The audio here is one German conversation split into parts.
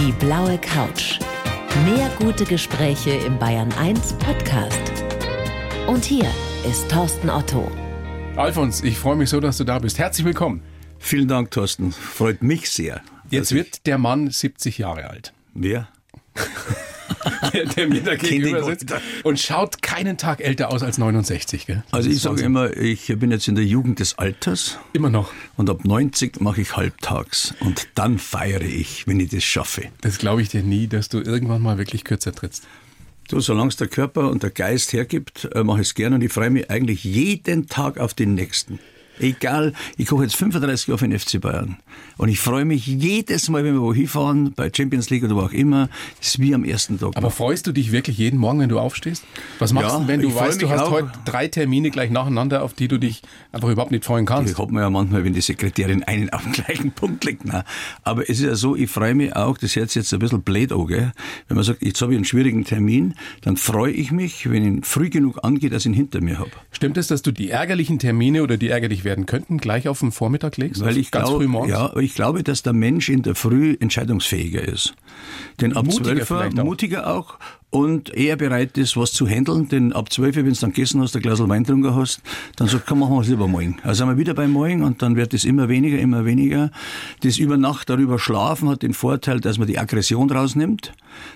Die blaue Couch. Mehr gute Gespräche im Bayern 1 Podcast. Und hier ist Thorsten Otto. Alfons, ich freue mich so, dass du da bist. Herzlich willkommen. Vielen Dank, Thorsten. Freut mich sehr. Jetzt wird der Mann 70 Jahre alt. Wer? Der, der mir da gegenüber sitzt und schaut keinen Tag älter aus als 69. Gell? Also ich sage immer, ich bin jetzt in der Jugend des Alters. Immer noch. Und ab 90 mache ich halbtags. Und dann feiere ich, wenn ich das schaffe. Das glaube ich dir nie, dass du irgendwann mal wirklich kürzer trittst. Du, solange es der Körper und der Geist hergibt, äh, mache ich es gerne und ich freue mich eigentlich jeden Tag auf den nächsten. Egal, ich koche jetzt 35 Jahre für den FC Bayern. Und ich freue mich jedes Mal, wenn wir wo hinfahren, bei Champions League oder wo auch immer, ist wie am ersten Tag. Aber freust du dich wirklich jeden Morgen, wenn du aufstehst? Was machst Ja, du, wenn du ich weißt, du hast auch. heute drei Termine gleich nacheinander, auf die du dich einfach überhaupt nicht freuen kannst? Ich hab mir ja manchmal, wenn die Sekretärin einen auf den gleichen Punkt legt. Nein. Aber es ist ja so, ich freue mich auch, das hört sich jetzt ein bisschen blöd an, gell? wenn man sagt, jetzt habe ich einen schwierigen Termin, dann freue ich mich, wenn ihn früh genug angeht, dass ich ihn hinter mir habe. Stimmt es, dass du die ärgerlichen Termine oder die ärgerlich werden könnten, gleich auf den Vormittag legst? Weil Also ich glaube, ja, ich glaube, dass der Mensch in der Früh entscheidungsfähiger ist. Denn ab Mutiger 12 Uhr, mutiger auch, und eher bereit ist, was zu handeln. Denn ab 12 Uhr, wenn du dann gegessen hast, ein Glas Wein getrunken hast, dann sagt, komm, machen wir es lieber morgen. Also sind wir wieder beim Morgen und dann wird es immer weniger, immer weniger. Das über Nacht darüber schlafen hat den Vorteil, dass man die Aggression rausnimmt,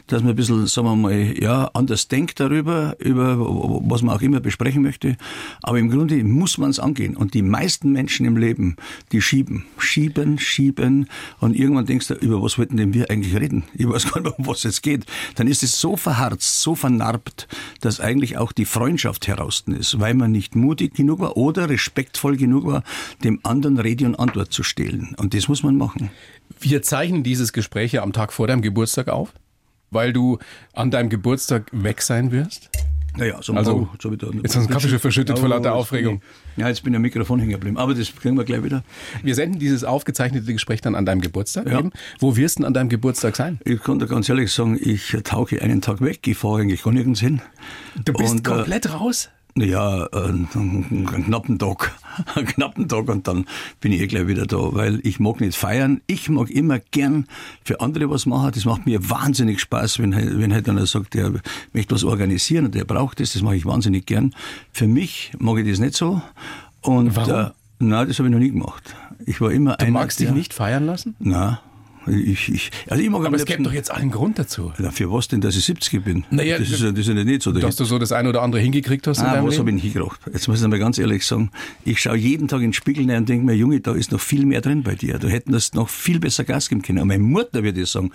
dass man ein bisschen, sagen wir mal, ja, anders denkt darüber, über was man auch immer besprechen möchte. Aber im Grunde muss man es angehen. Und die meisten Menschen im Leben, die schieben, schieben, schieben. Und irgendwann denkst du, über was wollten denn wir eigentlich reden? Ich weiß gar nicht, um was es geht. Dann ist es so verharzt, so vernarbt, dass eigentlich auch die Freundschaft heraussten ist, weil man nicht mutig genug war oder respektvoll genug war, dem anderen Rede und Antwort zu stehlen. Und das muss man machen. Wir zeichnen dieses Gespräch ja am Tag vor deinem Geburtstag auf, weil du an deinem Geburtstag weg sein wirst. Naja, so Also, jetzt habe ich da jetzt hast du Kaffee schon verschüttet vor lauter Aufregung. bin ich- Ja, jetzt bin ich am Mikrofon hängen geblieben. Aber das kriegen wir gleich wieder. Wir senden dieses aufgezeichnete Gespräch dann an deinem Geburtstag Ja. eben. Wo wirst du denn an dedeinem Geburtstag sein? Ich dir ganz ehrlich sagen, ich tauche einen Tag weg. Ich fahre eigentlich gar nirgends hin. Du bist Und, äh, komplett raus? Ja, einen, einen knappen Tag. Einen knappen Tag und dann bin ich eh gleich wieder da, weil ich mag nicht feiern. Ich mag immer gern für andere was machen. Das macht mir wahnsinnig Spaß, wenn, wenn halt einer sagt, der möchte was organisieren und der braucht das. Das mache ich wahnsinnig gern. Für mich mag ich das nicht so. Und, Warum? Äh, nein, das habe ich noch nie gemacht. Ich war immer Du einer, magst dich der- nicht feiern lassen? Nein. Ich, ich, also ich mag Aber es gäbe doch jetzt einen Grund dazu. Na, für was denn, dass ich 70 bin? Naja, das, ist ja, das ist ja nicht so. Dass du so das eine oder andere hingekriegt hast in Ah, deinem was habe ich nicht gedacht? Jetzt muss ich mal ganz ehrlich sagen, ich schaue jeden Tag in den Spiegel rein und denke mir, Junge, da ist noch viel mehr drin bei dir. Du hätten das noch viel besser Gas geben können. Und meine Mutter würde ich sagen,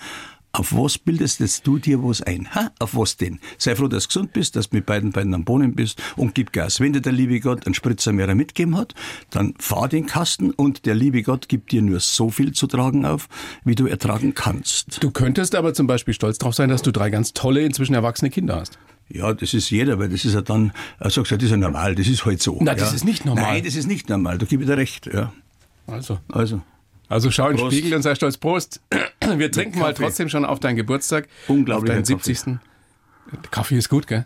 auf was bildest jetzt du dir was ein? Ha? Auf was denn? Sei froh, dass du gesund bist, dass du mit beiden Beinen am Boden bist und gib Gas. Wenn dir der liebe Gott einen Spritzer mehr mitgeben hat, dann fahr den Kasten und der liebe Gott gibt dir nur so viel zu tragen auf, wie du ertragen kannst. Du könntest aber zum Beispiel stolz darauf sein, dass du drei ganz tolle, inzwischen erwachsene Kinder hast. Ja, das ist jeder, weil das ist ja dann, er sagt, ja, das ist ja normal, das ist halt so. Das ja. ist nicht normal. Nein, das ist nicht normal, da gebe ich dir recht, ja. Also. Also, Also schau in den. Spiegel und sei stolz. Prost. Wir trinken mal Kaffee. trotzdem schon auf deinen Geburtstag. Unglaublicher Auf deinen Kaffee. 70. Der Kaffee ist gut, gell?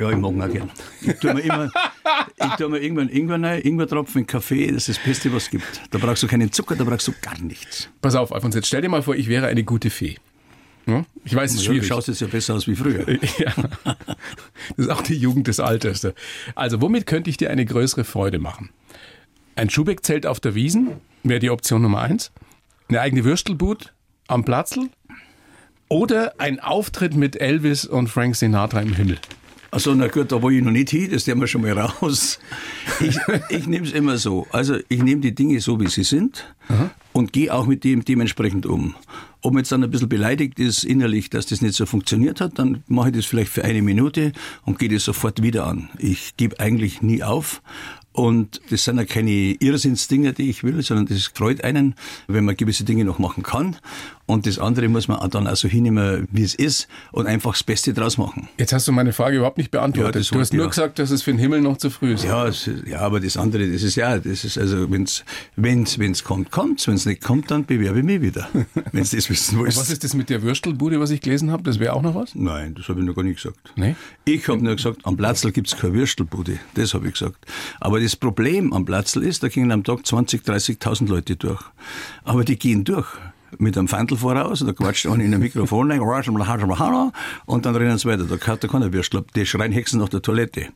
ja, ich mag ihn auch gern. Ich tue mir immer, ich tue mir irgendwann Ingwer rein, Ingwertropfen in Kaffee, das ist das Beste, was es gibt. Da brauchst du keinen Zucker, da brauchst du gar nichts. Pass auf, Alfons, jetzt stell dir mal vor, ich wäre eine gute Fee. Hm? Ich weiß, es ist Ja, du schwierig. schaust jetzt ja besser aus wie früher. Ja. Das ist auch die Jugend des Alters. Also, womit könnte ich dir eine größere Freude machen? Ein Schubeck-Zelt auf der Wiesen wäre die Option Nummer eins. Eine eigene Würstelbut am Platzl. Oder ein Auftritt mit Elvis und Frank Sinatra im Himmel. Also, na gut, da war ich noch nicht hin, das nehmen wir schon mal raus. Ich, ich nehme es immer so. Also, ich nehme die Dinge so, wie sie sind und gehe auch mit dem dementsprechend um. Ob man jetzt dann ein bisschen beleidigt ist innerlich, dass das nicht so funktioniert hat, dann mache ich das vielleicht für eine Minute und gehe das sofort wieder an. Ich gebe eigentlich nie auf. Und das sind ja keine Irrsinnsdinge, die ich will, sondern das freut einen, wenn man gewisse Dinge noch machen kann. Und das andere muss man dann auch so hinnehmen, wie es ist und einfach das Beste draus machen. Jetzt hast du meine Frage überhaupt nicht beantwortet. Ja, du hast nur auch. gesagt, dass es für den Himmel noch zu früh ist. Ja, es, ja, aber das andere, das ist ja, das ist also, wenn's, wenn's, wenn's kommt, kommt's. Wenn's nicht kommt, dann bewerbe ich mich wieder. Wenn's das wissen willst. Was ist das mit der Würstelbude, was ich gelesen habe? Das wäre auch noch was? Nein, das habe ich noch gar nicht gesagt. Nee? Ich habe nur gesagt, am Platzl gibt's keine Würstelbude. Das habe ich gesagt. Aber das Problem am Platzl ist, da gehen am Tag 20, 30.000 Leute durch. Aber die gehen durch. Mit einem Fandel voraus, da quatscht einer in ein Mikrofon rein, und dann rennen sie weiter. Da hat keiner Würstel. Die schreien Hexen nach der Toilette.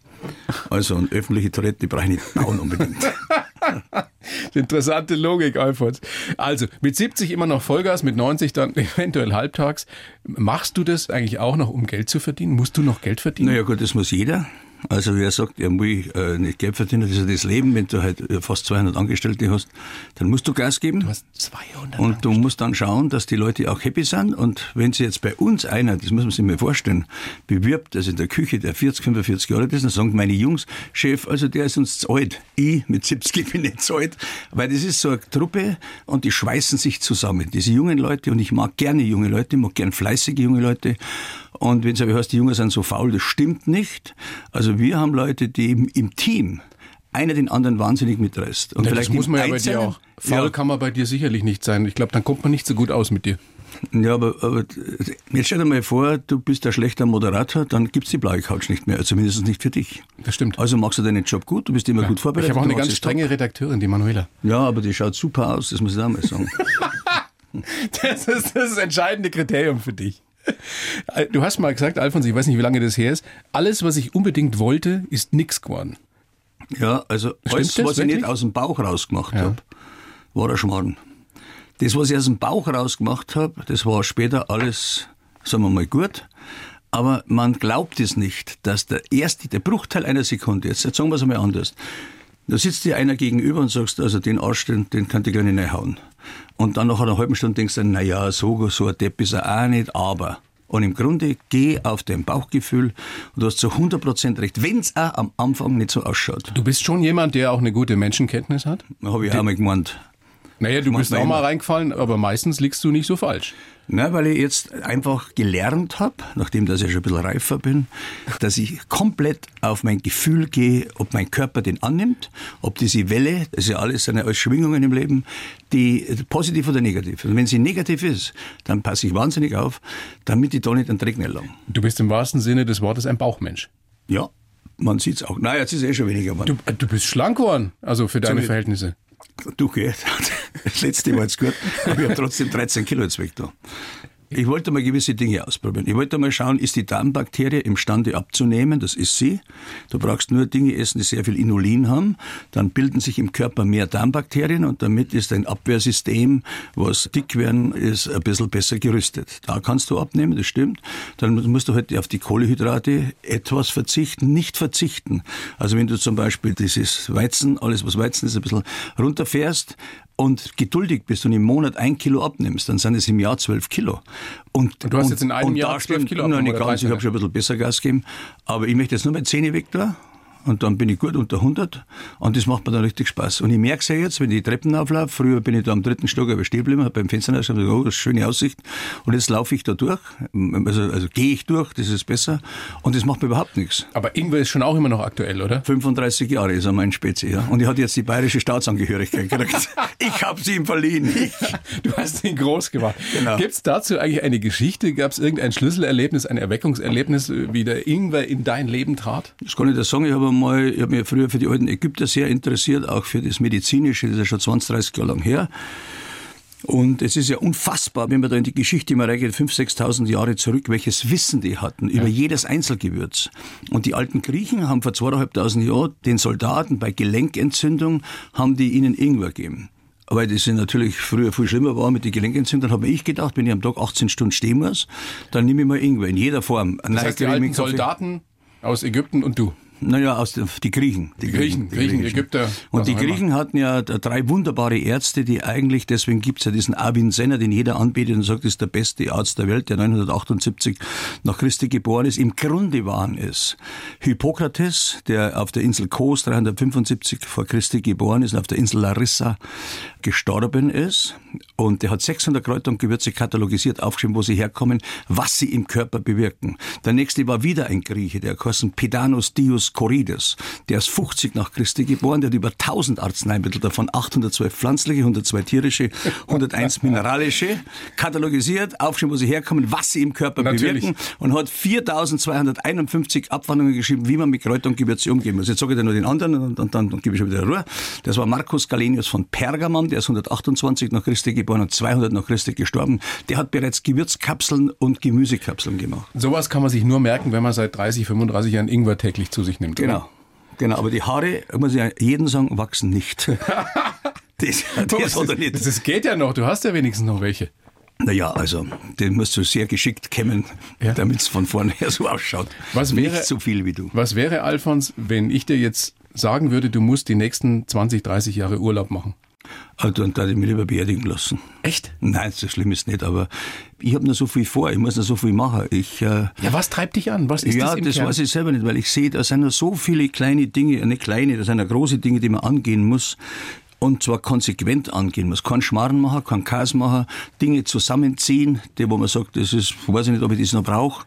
Also eine öffentliche Toilette brauche ich nicht bauen unbedingt. Interessante Logik, Alfons. Also mit 70 immer noch Vollgas, mit 90 dann eventuell halbtags. Machst du das eigentlich auch noch, um Geld zu verdienen? Musst du noch Geld verdienen? Naja gut, das muss jeder. Also wer sagt, er muss äh, nicht Geld verdienen, das ist ja das Leben, wenn du halt äh, fast 200 Angestellte hast, dann musst du Gas geben. Du hast 200 Und du musst dann schauen, dass die Leute auch happy sind. Und wenn sie jetzt bei uns einer, das muss man sich mal vorstellen, bewirbt, also in der Küche, der 40, 45 Jahre ist, dann sagen meine Jungs, Chef, also der ist uns zu alt. Ich mit 70 bin nicht zu alt. Weil das ist so eine Truppe und die schweißen sich zusammen. Diese jungen Leute, und ich mag gerne junge Leute, ich mag gerne fleißige junge Leute. Und wenn es aber heißt, die Jungen sind so faul, das stimmt nicht. Also wir haben Leute, die im, im Team einer den anderen wahnsinnig mitreißt. Und ja, vielleicht das muss man ja bei dir auch. Faul ja. kann man bei dir sicherlich nicht sein. Ich glaube, dann kommt man nicht so gut aus mit dir. Ja, aber, aber jetzt stell dir mal vor, du bist ein schlechter Moderator, dann gibt's die blaue Couch nicht mehr, zumindest nicht für dich. Das stimmt. Also machst du deinen Job gut, du bist immer ja. gut vorbereitet. Ich habe auch eine ganz strenge top. Redakteurin, die Manuela. Ja, aber die schaut super aus, das muss ich auch mal sagen. das, ist, das ist das entscheidende Kriterium für dich. Du hast mal gesagt, Alfons, ich weiß nicht, wie lange das her ist, alles, was ich unbedingt wollte, ist nichts geworden. Ja, also Stimmt alles, das, was ich nicht aus dem Bauch rausgemacht ja. habe, war ein Schmarrn. Das, was ich aus dem Bauch rausgemacht habe, das war später alles, sagen wir mal, gut. Aber man glaubt es nicht, dass der erste, der Bruchteil einer Sekunde, jetzt sagen wir es einmal anders, da sitzt dir einer gegenüber und sagst, also den Arsch, den, den kann ich gleich nicht hauen. Und dann nach einer halben Stunde denkst du, na ja, so, so ein Depp ist er auch nicht, aber. Und im Grunde geh auf dein Bauchgefühl und du hast zu 100% recht, wenn es auch am Anfang nicht so ausschaut. Du bist schon jemand, der auch eine gute Menschenkenntnis hat? Habe ich auch mal gemeint. Naja, du bist auch mal reingefallen, aber meistens liegst du nicht so falsch. Na, weil ich jetzt einfach gelernt habe, nachdem dass ich schon ein bisschen reifer bin, dass ich komplett auf mein Gefühl gehe, ob mein Körper den annimmt, ob diese Welle, das ist ja alles seine alles Schwingungen im Leben, die positiv oder negativ. Und wenn sie negativ ist, dann passe ich wahnsinnig auf, damit ich da nicht einen Dreck lang. Du bist im wahrsten Sinne des Wortes ein Bauchmensch. Ja, man sieht es auch. Naja, jetzt ist es eh schon weniger. Du, du bist schlank geworden, also für deine Verhältnisse. Du, geh, das letzte war jetzt gut, aber ich habe trotzdem 13 Kilo jetzt weg da. Ich wollte mal gewisse Dinge ausprobieren. Ich wollte mal schauen, ist die Darmbakterie imstande abzunehmen? Das ist sie. Du brauchst nur Dinge essen, die sehr viel Inulin haben. Dann bilden sich im Körper mehr Darmbakterien und damit ist dein Abwehrsystem, was dick werden ist, ein bisschen besser gerüstet. Da kannst du abnehmen, das stimmt. Dann musst du halt auf die Kohlehydrate etwas verzichten, nicht verzichten. Also wenn du zum Beispiel dieses Weizen, alles was Weizen ist, ein bisschen runterfährst, und geduldig bist und im Monat ein Kilo abnimmst, dann sind es im Jahr zwölf Kilo. Und, und du hast und, jetzt in einem Jahr zwölf Kilo abgenommen? Nein, nicht ganz, ich habe schon ein bisschen besser Gas gegeben. Aber ich möchte jetzt nur meine Zähne weg da und dann bin ich gut unter 100 und das macht mir dann richtig Spaß. Und ich merke es ja jetzt, wenn ich die Treppen auflaufe, früher bin ich da am dritten Stock aber stehen geblieben, habe beim Fenster gesagt, oh, das ist eine schöne Aussicht und jetzt laufe ich da durch, also, also gehe ich durch, das ist besser und das macht mir überhaupt nichts. Aber Ingwer ist schon auch immer noch aktuell, oder? 35 Jahre ist er mein Spezi, ja. Und ich hatte jetzt die bayerische Staatsangehörigkeit gekriegt. ich habe sie ihm verliehen. Ich. Du hast ihn groß gemacht. Genau. Gibt es dazu eigentlich eine Geschichte? Gab es irgendein Schlüsselerlebnis, ein Erweckungserlebnis, wie der Ingwer in dein Leben trat? Das kann ich dir sagen, ich habe mal, ich habe mich früher für die alten Ägypter sehr interessiert, auch für das Medizinische, das ist ja schon 20, 30 Jahre lang her. Und es ist ja unfassbar, wenn man da in die Geschichte mal reingeht, 5.000, 6.000 Jahre zurück, welches Wissen die hatten über ja. jedes Einzelgewürz. Und die alten Griechen haben vor 2.500 Jahren den Soldaten bei Gelenkentzündung, haben die ihnen Ingwer gegeben. Weil das natürlich früher viel schlimmer war mit den Gelenkentzündungen, habe ich gedacht, wenn ich am Tag 18 Stunden stehen muss, dann nehme ich mal Ingwer in jeder Form. Das heißt, die alten Soldaten aus Ägypten und du? Naja, aus den, die Griechen. Die Griechen, die Griechen, Griechen Ägypter. Und die Griechen hatten ja drei wunderbare Ärzte, die eigentlich, deswegen gibt's ja diesen Avicenna, den jeder anbietet und sagt, das ist der beste Arzt der Welt, der 978 nach Christi geboren ist. Im Grunde waren es Hippokrates, der auf der Insel Kos 375 vor Christi geboren ist und auf der Insel Larissa gestorben ist. Und der hat 600 Kräuter und Gewürze katalogisiert, aufgeschrieben, wo sie herkommen, was sie im Körper bewirken. Der nächste war wieder ein Grieche, der heißt Pedanus Dius Marcus Corides. Der ist 50 nach Christi geboren, der hat über 1000 Arzneimittel, davon 812 pflanzliche, 102 tierische, 101 mineralische, katalogisiert, aufgeschrieben, wo sie herkommen, was sie im Körper Natürlich. bewirken und hat 4251 Abwandlungen geschrieben, wie man mit Kräuter und Gewürze umgehen muss. Jetzt sage ich dir nur den anderen und, und dann, dann gebe ich schon wieder Ruhe. Das war Marcus Galenius von Pergamon, der ist 128 nach Christi geboren und 200 nach Christi gestorben. Der hat bereits Gewürzkapseln und Gemüsekapseln gemacht. Sowas kann man sich nur merken, wenn man seit 30, 35 Jahren Ingwer täglich zu sich nimmt. Genau. Genau, aber die Haare, muss ich ja jedem sagen, wachsen nicht. das, das hat er nicht. Das geht ja noch, du hast ja wenigstens noch welche. Naja, also, den musst du sehr geschickt kämmen, Ja. damit es von vorne her so ausschaut. Was wäre- Nicht so viel wie du. Was wäre, Alfons, wenn ich dir jetzt sagen würde, du musst die nächsten 20, 30 Jahre Urlaub machen? Also, dann darf ich mich lieber beerdigen lassen. Echt? Nein, so schlimm ist nicht, aber ich habe noch so viel vor, ich muss noch so viel machen. Ich, äh, Ja, was treibt dich an? Was ist ja, das im das Kern? weiß ich selber nicht, weil ich sehe, da sind noch so viele kleine Dinge, nicht kleine, das sind ja große Dinge, die man angehen muss. Und zwar konsequent angehen muss. Kein Schmarrn machen, kein Chaos machen, Dinge zusammenziehen, die, wo man sagt, das ist, weiß ich nicht, ob ich das noch brauche,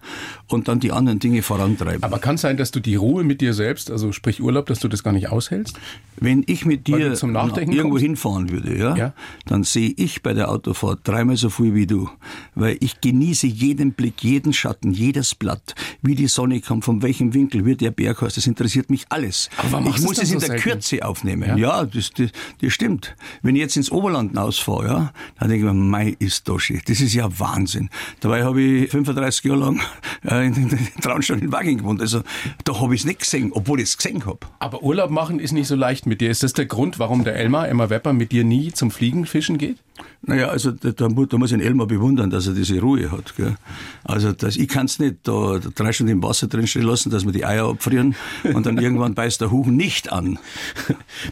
und dann die anderen Dinge vorantreiben. Aber kann es sein, dass du die Ruhe mit dir selbst, also sprich Urlaub, dass du das gar nicht aushältst? Wenn ich mit dir zum Nachdenken irgendwo kommst? hinfahren würde, ja, Ja. dann sehe ich bei der Autofahrt dreimal so viel wie du. Weil ich genieße jeden Blick, jeden Schatten, jedes Blatt, wie die Sonne kommt, von welchem Winkel, wie der Berg heißt, das interessiert mich alles. Aber warum ich muss es in so der selten? Kürze aufnehmen. Ja? Ja, das, das, das stimmt. Wenn ich jetzt ins Oberland ausfahre, ja, dann denke ich mir, mei ist das schön. Das ist ja Wahnsinn. Dabei habe ich 35 Jahre lang äh, in, in, in Traunstein in Wagen gewohnt. Also da habe ich es nicht gesehen, obwohl ich es gesehen habe. Aber Urlaub machen ist nicht so leicht mit dir. Ist das der Grund, warum der Elmar, Emma Wepper, mit dir nie zum Fliegenfischen geht? Naja, also da, da, mu- da muss ich den Elmar bewundern, dass er diese Ruhe hat. Gell? Also das, ich kann es nicht da, drei Stunden im Wasser drinstehen lassen, dass wir die Eier abfrieren und dann irgendwann beißt der Huchen nicht an.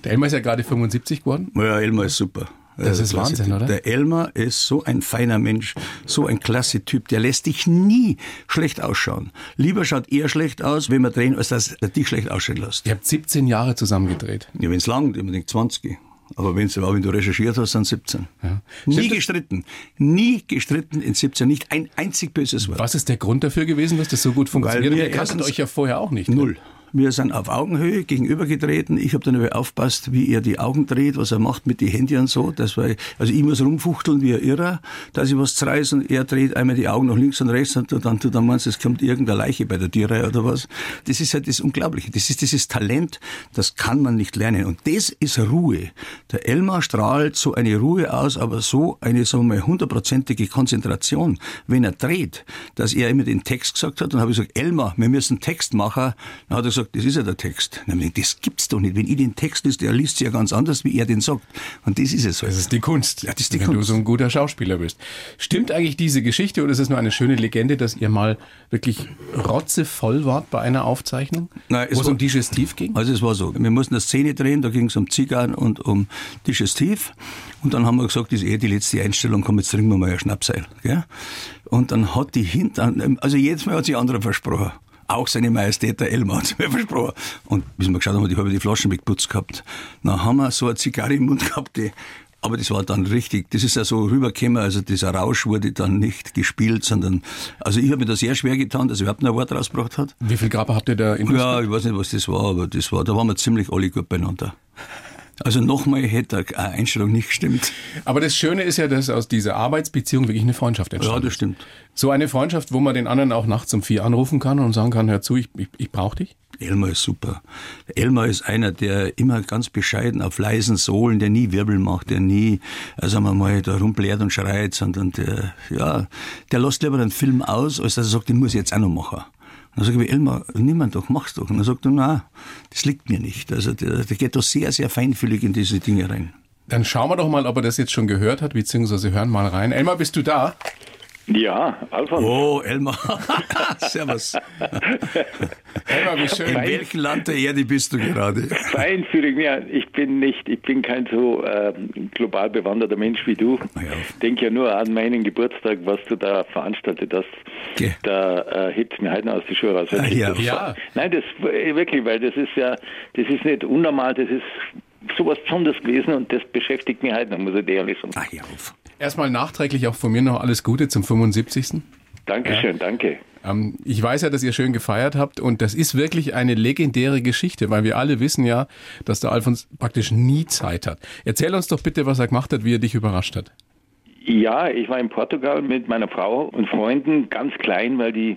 Der Elmar ist ja gerade 75 geworden. Ja, Elmar ist super. Das ist klasse Wahnsinn, Typ. oder? Der Elmar ist so ein feiner Mensch, so ein klasse Typ. Der lässt dich nie schlecht ausschauen. Lieber schaut er schlecht aus, wenn wir drehen, als dass er dich schlecht aussehen lässt. Ihr habt 17 Jahre zusammen gedreht. Ja, wenn es lang, ich denke 20. Aber wenn's, wenn du recherchiert hast, sind 17. Nie Stimmt das? gestritten. Nie gestritten in 17. Nicht ein einzig böses Wort. Was ist der Grund dafür gewesen, dass das so gut funktioniert? wir Ihr kanntet euch ja vorher auch nicht. ne? Wir sind auf Augenhöhe gegenübergetreten. Ich habe dann aber aufpasst, wie er die Augen dreht, was er macht mit den Händen und so. Das war, also ich muss rumfuchteln wie ein Irrer, dass ich was zerreiß und er dreht einmal die Augen nach links und rechts und dann, du dann meinst, es kommt irgendeine Leiche bei der Tierreihe oder was. Das ist halt das Unglaubliche. Das ist dieses Talent, das kann man nicht lernen. Und das ist Ruhe. Der Elmar strahlt so eine Ruhe aus, aber so eine, sagen wir mal, hundertprozentige Konzentration, wenn er dreht, dass er immer den Text gesagt hat, dann habe ich gesagt, Elmar, wir müssen Text machen. Dann hat er gesagt, das ist ja der Text. Dann habe ich gesagt, das gibt's doch nicht. Wenn ich den Text liest, der liest ja ganz anders, wie er den sagt. Und das ist es halt. Das ist die Kunst, Ja, das ist die wenn du Kunst. so ein guter Schauspieler bist. Stimmt eigentlich diese Geschichte oder ist es nur eine schöne Legende, dass ihr mal wirklich rotzevoll wart bei einer Aufzeichnung, Nein, es wo es war- um Digestiv ging? Also es war so, wir mussten eine Szene drehen, da ging es um Zigarren und um Digestiv. Und dann haben wir gesagt, das ist eh die letzte Einstellung, komm, jetzt trinken wir mal ein Schnapseil. Gell? Und dann hat die hinten, also jedes Mal hat sich andere versprochen. Auch seine Majestät der Elmar hat mir versprochen. Und bis wir geschaut haben, die habe die Flaschen weggeputzt gehabt. Dann haben wir so eine Zigarre im Mund gehabt, die aber das war dann richtig, das ist ja so rübergekommen, also dieser Rausch wurde dann nicht gespielt, sondern, also ich habe mir da sehr schwer getan, dass er überhaupt ein Wort rausgebracht hat. Wie viel Grappa habt ihr da in Ja, ich weiß nicht, was das war, aber das war, da waren wir ziemlich alle gut beieinander. Also nochmal hätte eine Einstellung nicht gestimmt. Aber das Schöne ist ja, dass aus dieser Arbeitsbeziehung wirklich eine Freundschaft entsteht. Ja, das stimmt. So eine Freundschaft, wo man den anderen auch nachts um vier anrufen kann und sagen kann, hör zu, ich, ich, ich brauche dich. Elmar ist super. Elmar ist einer, der immer ganz bescheiden auf leisen Sohlen, der nie Wirbel macht, der nie, also sagen wir mal, da rumblärt und schreit, sondern der, ja, der lässt lieber einen Film aus, als dass er sagt, den muss ich jetzt auch noch machen. Dann sage ich, Elmar, niemand doch, mach's doch. Und dann sagt er, na, das liegt mir nicht. Also der, der geht da sehr, sehr feinfühlig in diese Dinge rein. Dann schauen wir doch mal, ob er das jetzt schon gehört hat, beziehungsweise hören mal rein. Elmar, bist du da? Ja, Alfons. Oh, Elmar. Servus. Elmar, wie In schön. welchem Land der Erde bist du gerade? Feinfühlig, ja, ich bin nicht, ich bin kein so ähm, global bewanderter Mensch wie du. Ja. Ich denke ja nur an meinen Geburtstag, was du da veranstaltet hast. Geh. Da äh, hebt mir heute noch aus die Schuhe raus. Ah, ja. Ja. Nein, das äh, wirklich, weil das ist ja, das ist nicht unnormal, das ist sowas Besonderes gewesen und das beschäftigt mich heute noch, muss ich dir ehrlich sagen. Ach ja, auf. Erstmal nachträglich auch von mir noch alles Gute zum 75. Dankeschön, danke. Ähm, ich weiß ja, dass ihr schön gefeiert habt und das ist wirklich eine legendäre Geschichte, weil wir alle wissen ja, dass der Alfons praktisch nie Zeit hat. Erzähl uns doch bitte, was er gemacht hat, wie er dich überrascht hat. Ja, ich war in Portugal mit meiner Frau und Freunden, ganz klein, weil die,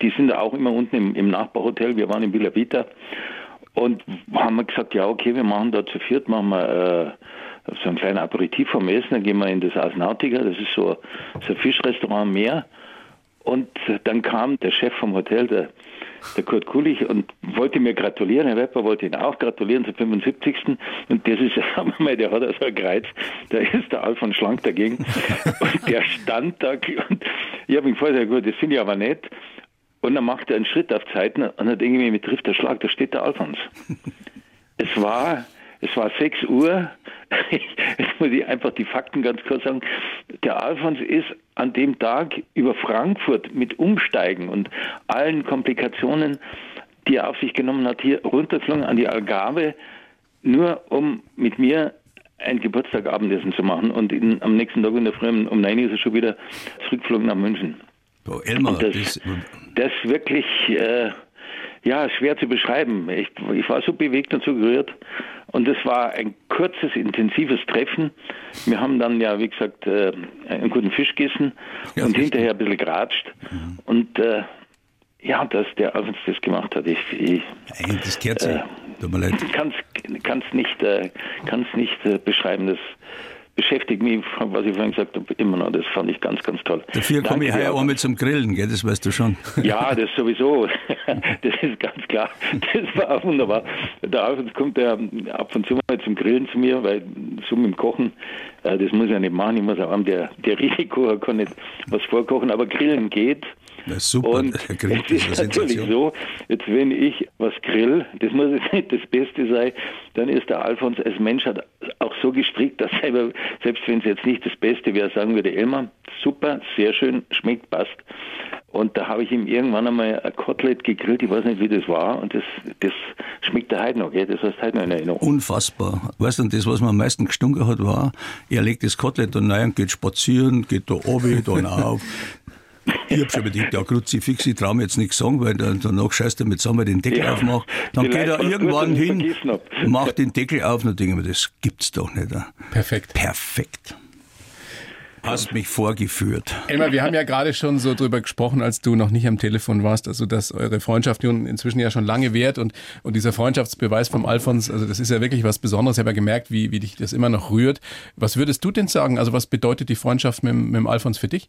die sind auch immer unten im, im Nachbarhotel. Wir waren in Villa Vita und haben gesagt, ja, okay, wir machen da zu viert, machen wir äh, so ein kleines Aperitif vom Essen, dann gehen wir in das Asnautica, das ist so, so ein Fischrestaurant am Meer. Und dann kam der Chef vom Hotel, der, der Kurt Kulich, und wollte mir gratulieren. Herr Wepper wollte ihn auch gratulieren zum 75. Und das ist, sagen wir mal, der hat also einen Kreuz. Da ist der Alfons Schlank dagegen. und der stand da. Und ich habe ihn vorher gesagt, gut, das finde ich aber nett. Und dann macht er einen Schritt auf Zeiten und dann denke ich mir, mir trifft der Schlag, da steht der Alfons. es war, es war 6 Uhr. Jetzt muss ich einfach die Fakten ganz kurz sagen. Der Alfons ist an dem Tag über Frankfurt mit Umsteigen und allen Komplikationen, die er auf sich genommen hat, hier runtergeflogen an die Algarve, nur um mit mir ein Geburtstagabendessen zu machen. Und in, am nächsten Tag in der Früh um 9 Uhr ist er schon wieder zurückgeflogen nach München. Oh, Elmar, das, das, das wirklich äh, ja, schwer zu beschreiben. Ich, ich war so bewegt und so gerührt. Und es war ein kurzes, intensives Treffen. Wir haben dann ja, wie gesagt, äh, einen guten Fisch gegessen ja, und hinterher ein bisschen geratscht. Mhm. Und äh, ja, dass der Alfons das gemacht hat, ich, ich das gehört äh, Tut mir leid. Kann es nicht, äh, kann's nicht äh, beschreiben. Das, beschäftigt mich, was ich vorhin gesagt habe, immer noch. Das fand ich ganz, ganz toll. Dafür komme ich heuer auch mit zum Grillen, gell? das weißt du schon. Ja, das sowieso. Das ist ganz klar. Das war auch wunderbar. Der Alfons kommt ja ab und zu mal zum Grillen zu mir, weil so mit dem Kochen, äh, das muss ich ja nicht machen. Ich muss auch haben, der, der Risiko kann nicht was vorkochen, aber Grillen geht. Das ist super, und der Grill es ist natürlich so, jetzt wenn ich was grill, das muss jetzt nicht das Beste sein, dann ist der Alfons als Mensch hat auch so gestrickt, dass selber, selbst wenn es jetzt nicht das Beste wäre, sagen würde, Elmar, super, sehr schön, schmeckt, passt. Und da habe ich ihm irgendwann einmal ein Kotelett gegrillt, ich weiß nicht, wie das war, und das, das schmeckt der heute noch, gell? das heißt heute noch in Erinnerung. Unfassbar. Weißt du, das, was mir am meisten gestunken hat, war, er legt das Kotelett dann rein, geht spazieren, geht da oben, dann auf, ich habe schon gedacht, ja, Kruzifix, ich traue mir jetzt nichts sagen, weil dann, danach scheißt er mit Sommer den Deckel ja, aufmacht. Dann geht er irgendwann hin, macht den Deckel auf und dann denke ich mir, das gibt's doch nicht. Perfekt. Perfekt. Hast mich vorgeführt. Elmar, wir haben ja gerade schon so drüber gesprochen, als du noch nicht am Telefon warst, also dass eure Freundschaft nun inzwischen ja schon lange währt und, und dieser Freundschaftsbeweis vom Alfons, also das ist ja wirklich was Besonderes. Ich habe ja gemerkt, wie, wie dich das immer noch rührt. Was würdest du denn sagen? Also was bedeutet die Freundschaft mit, mit dem Alfons für dich?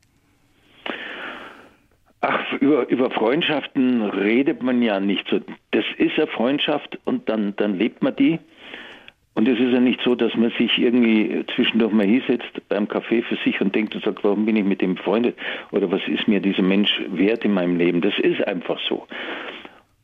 Ach, über, über Freundschaften redet man ja nicht so. Das ist eine Freundschaft und dann, dann lebt man die. Und es ist ja nicht so, dass man sich irgendwie zwischendurch mal hinsetzt beim Kaffee für sich und denkt und sagt, warum bin ich mit dem befreundet? Oder was ist mir dieser Mensch wert in meinem Leben? Das ist einfach so.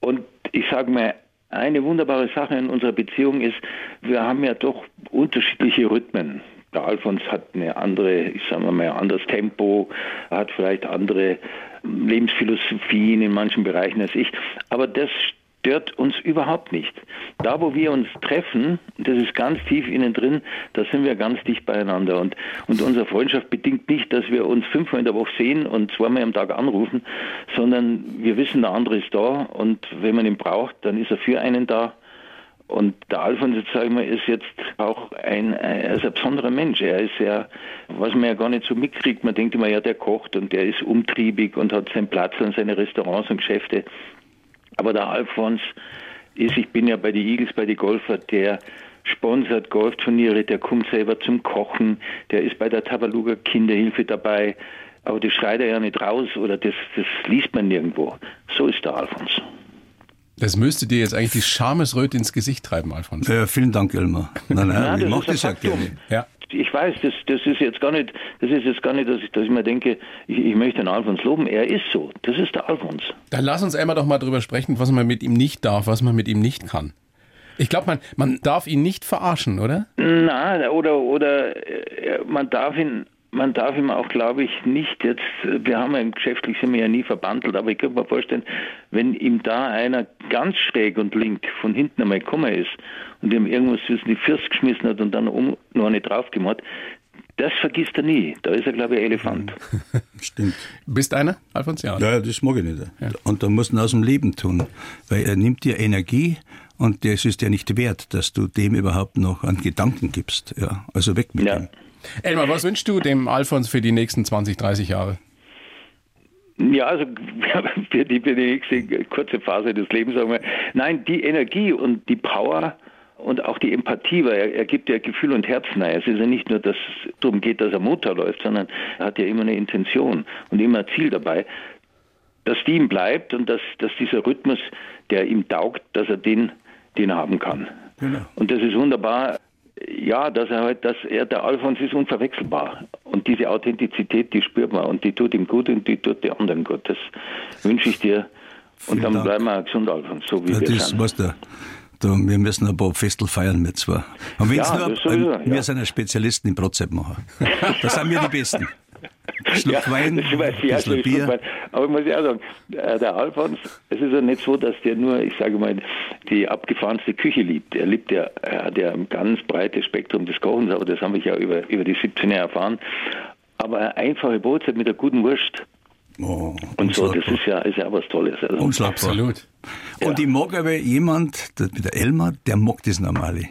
Und ich sage mal, eine wunderbare Sache in unserer Beziehung ist, wir haben ja doch unterschiedliche Rhythmen. Der Alfons hat eine andere, ich sage mal, ein anderes Tempo, hat vielleicht andere Lebensphilosophien in manchen Bereichen als ich. Aber das stört uns überhaupt nicht. Da, wo wir uns treffen, das ist ganz tief innen drin, da sind wir ganz dicht beieinander. Und, und unsere Freundschaft bedingt nicht, dass wir uns fünfmal in der Woche sehen und zweimal am Tag anrufen, sondern wir wissen, der andere ist da und wenn man ihn braucht, dann ist er für einen da. Und der Alfons, sage ich mal, ist jetzt auch ein, er ist ein besonderer Mensch. Er ist ja, was man ja gar nicht so mitkriegt, man denkt immer, ja, der kocht und der ist umtriebig und hat seinen Platz und seine Restaurants und Geschäfte. Aber der Alfons ist, ich bin ja bei den Eagles, bei den Golfer, der sponsert Golfturniere, der kommt selber zum Kochen, der ist bei der Tavaluga Kinderhilfe dabei. Aber das schreit er ja nicht raus oder das, das liest man nirgendwo. So ist der Alfons. Das müsste dir jetzt eigentlich die Schamesröte ins Gesicht treiben, Alfons. Ja, vielen Dank, Elmar. Nein, nein, nein ich mache das ja gerne. Ja. Ich weiß, das, das ist jetzt gar nicht, das ist jetzt gar nicht, dass ich, dass ich mir denke, ich, ich möchte den Alfons loben. Er ist so. Das ist der Alfons. Dann lass uns einmal doch mal drüber sprechen, was man mit ihm nicht darf, was man mit ihm nicht kann. Ich glaube, man, man darf ihn nicht verarschen, oder? Nein, oder, oder äh, man darf ihn man darf ihm auch, glaube ich, nicht jetzt, wir haben ja geschäftlich sind wir ja nie verbandelt, aber ich könnte mir vorstellen, wenn ihm da einer ganz schräg und link von hinten einmal gekommen ist und ihm irgendwas zwischen die Fürst geschmissen hat und dann um noch eine drauf gemacht, das vergisst er nie. Da ist er, glaube ich, ein Elefant. Stimmt. Bist einer, Alfons? Ja. Ja, das mag ich nicht. Und da musst du ihn aus dem Leben tun, weil er nimmt dir Energie und das ist dir nicht wert, dass du dem überhaupt noch einen Gedanken gibst. Ja, also weg mit Ja. ihm. Elmar, was wünschst du dem Alfons für die nächsten 20, 30 Jahre? Ja, also für die, für die nächste kurze Phase des Lebens sagen wir, nein, die Energie und die Power und auch die Empathie, weil er, er gibt ja Gefühl und Herz nahe. Es ist ja nicht nur, dass es darum geht, dass er Motor läuft, sondern er hat ja immer eine Intention und immer ein Ziel dabei, dass die ihm bleibt und dass, dass dieser Rhythmus, der ihm taugt, dass er den, den haben kann. Genau. Und das ist wunderbar. Ja, dass er halt, dass er, der Alfons ist unverwechselbar. Und diese Authentizität, die spürt man und die tut ihm gut und die tut den anderen gut. Das wünsche ich dir. Und Vielen dann Dank. bleiben wir auch gesund, Alfons, so wie Ja, wir das, sind. weißt du, da, wir müssen ein paar Festel feiern mit zwar. Und wenn's Ja, nur, sowieso, wir ja. sind ja Spezialisten im Brotzeit machen. Da sind wir die Besten. Schluck Wein, das weiß ich, ein ja, bisschen Schluck Bier. Wein. Aber ich muss ja auch sagen, äh, der Alfons, es ist ja nicht so, dass der nur, ich sage mal, die abgefahrenste Küche liebt. Er liebt ja, er hat ja ein ganz breites Spektrum des Kochens, aber das habe ich ja über, über die 17 Jahre erfahren. Aber eine einfache Brotzeit mit einer guten Wurst Oh, und so, das ist ja, ist ja was Tolles. Also, Unschlagbar. Absolut. Und ich mag aber jemand, der, der Elmar, der mag das Normale.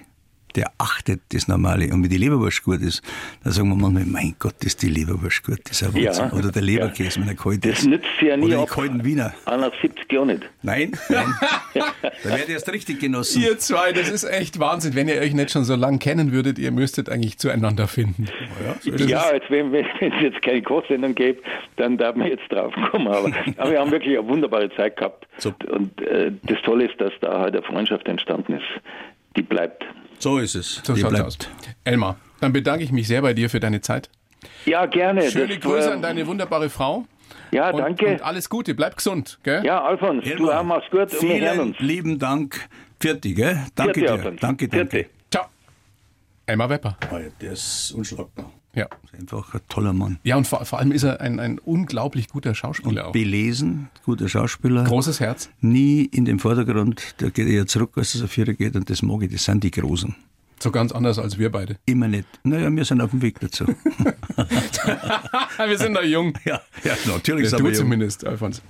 Der achtet das Normale. Und wenn die Leberwurst gut ist, dann sagen wir manchmal, mein Gott, ist die Leberwurst gut. Das ist ein Wahnsinn. Ja. Oder der Leberkäse, wenn er kalt Das ist. nützt sie ja nie Oder die ab. kalten Wiener. Auch nach 70 Jahren nicht. Nein, nein. da wird erst richtig genossen. Ihr zwei, das ist echt Wahnsinn. Wenn ihr euch nicht schon so lange kennen würdet, ihr müsstet eigentlich zueinander finden. Das ja, ist- als wenn wenn es jetzt keine Kochsendung gäbe, dann darf man jetzt drauf kommen. Aber, aber wir haben wirklich eine wunderbare Zeit gehabt. Super. Und äh, das Tolle ist, dass da halt eine Freundschaft entstanden ist. Die bleibt. So ist es. so Die bleibt. aus. Elmar, dann bedanke ich mich sehr bei dir für deine Zeit. Ja, gerne. Schöne Das, Grüße äh, an deine wunderbare Frau. Ja, Und, danke. und alles Gute, bleib gesund. Gell? ja, Alfons, du Elmar, auch machst gut und wir hören Vielen uns. lieben Dank. Vierte, gell? Danke Vierte, dir. Alfons. Danke, danke. Vierte. Ciao. Elmar Wepper. Der ist unschlagbar. Ja. Ist einfach ein toller Mann. Ja, und vor, vor allem ist er ein, ein unglaublich guter Schauspieler auch. Belesen, guter Schauspieler. Großes Herz. Nie in den Vordergrund. Der geht eher zurück, als es auf Vierer geht. Und das mag ich. Das sind die Großen. So ganz anders als wir beide. Immer nicht. Naja, wir sind auf dem Weg dazu. wir sind noch jung. ja, ja, natürlich Ja, sind du wir jung. zumindest, Alfons.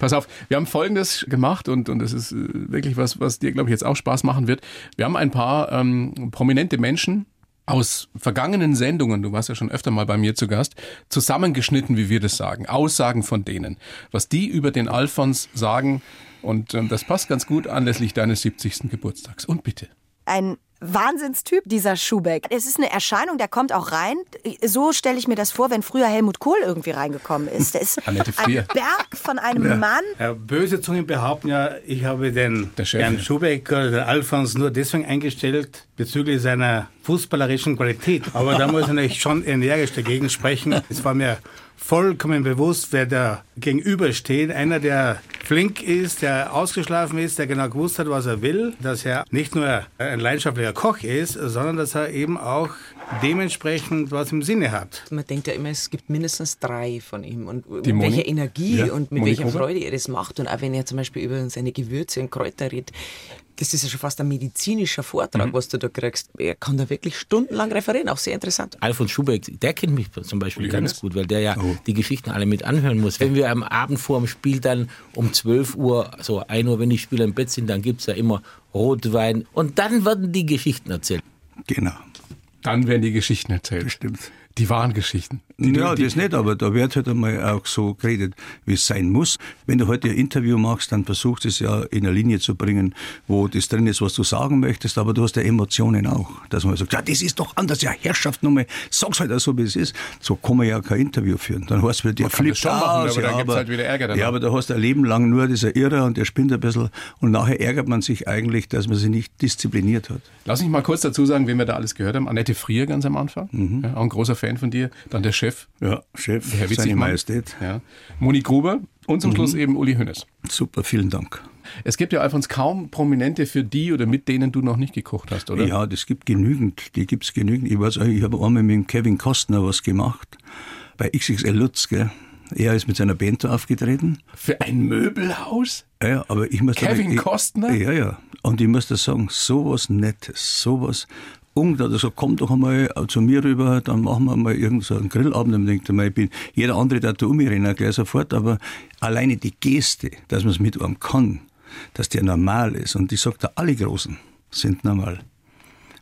Pass auf, wir haben Folgendes gemacht und, und das ist äh, wirklich was, was dir, glaube ich, jetzt auch Spaß machen wird. Wir haben ein paar ähm, prominente Menschen aus vergangenen Sendungen, du warst ja schon öfter mal bei mir zu Gast, zusammengeschnitten, wie wir das sagen. Aussagen von denen. Was die über den Alfons sagen und ähm, das passt ganz gut anlässlich deines 70. Geburtstags. Und bitte. ein Wahnsinnstyp, dieser Schubeck. Es ist eine Erscheinung, der kommt auch rein. So stelle ich mir das vor, wenn früher Helmut Kohl irgendwie reingekommen ist. Der ist Annette Frier. ein Berg von einem Mann. Ja, böse Zungen behaupten ja, ich habe den Herrn ja. Schubeck oder den Alfons nur deswegen eingestellt bezüglich seiner fußballerischen Qualität. Aber da muss ich natürlich schon energisch dagegen sprechen. Es war mir vollkommen bewusst, wer da gegenübersteht. Einer, der flink ist, der ausgeschlafen ist, der genau gewusst hat, was er will. Dass er nicht nur ein leidenschaftlicher Koch ist, sondern dass er eben auch dementsprechend was im Sinne hat. Man denkt ja immer, es gibt mindestens drei von ihm. Und Die mit Moni? welcher Energie Ja, und mit Moni welcher? Freude er das macht. Und auch wenn er zum Beispiel über seine Gewürze und Kräuter redet, das ist ja schon fast ein medizinischer Vortrag, Mhm. was du da kriegst. Er kann da wirklich stundenlang referieren, auch sehr interessant. Alfons Schubeck, der kennt mich zum Beispiel Uli ganz gut, weil der ja die Geschichten alle mit anhören muss. Wenn wir am Abend vor dem Spiel dann um 12 Uhr, so 1 Uhr, wenn die Spieler im Bett sind, dann gibt's ja immer Rotwein und dann werden die Geschichten erzählt. Genau. Dann werden die Geschichten erzählt. Bestimmt. Die wahren Geschichten. Die, ja, die, das nicht, aber da wird halt einmal auch so geredet, wie es sein muss. Wenn du heute ein Interview machst, dann versuchst du es ja in eine Linie zu bringen, wo das drin ist, was du sagen möchtest, aber du hast ja Emotionen auch. Dass man sagt, ja, das ist doch anders, ja, Herrschaft nochmal, sag's halt auch so, wie es ist. So kann man ja kein Interview führen. Dann heißt es wieder, der flippt schon machen, aus, aber dann ja, gibt's halt wieder Ärger danach. Ja, aber da hast du ein Leben lang nur dieser Irrer und der spinnt ein bisschen und nachher ärgert man sich eigentlich, dass man sich nicht diszipliniert hat. Lass mich mal kurz dazu sagen, wen wir da alles gehört haben. Annette Frier ganz am Anfang, ja, auch ein großer Fan von dir. Dann der Chef, Ja, Chef, Herr seine Witzigmann. Majestät. Ja. Moni Gruber und zum Schluss eben Uli Hoeneß. Super, vielen Dank. Es gibt ja, Alfons, kaum Prominente für die oder mit denen du noch nicht gekocht hast, oder? Ja, das gibt genügend. Die gibt's genügend. Ich weiß, auch, ich habe einmal mit dem Kevin Costner was gemacht bei XXL Lutz. Gell? Er ist mit seiner Band aufgetreten. Für ein Möbelhaus? Ja, aber ich muss Kevin ich, Costner? Ja, ja. Und ich muss da sagen, sowas Nettes, sowas Und da hat er gesagt, komm doch einmal zu mir rüber, dann machen wir mal irgendeinen so Grillabend. Und ich denke mal, ich bin, jeder andere, der da um mich rennen, gleich sofort, aber alleine die Geste, dass man es mit einem kann, dass der normal ist. Und ich sage da, alle Großen sind normal.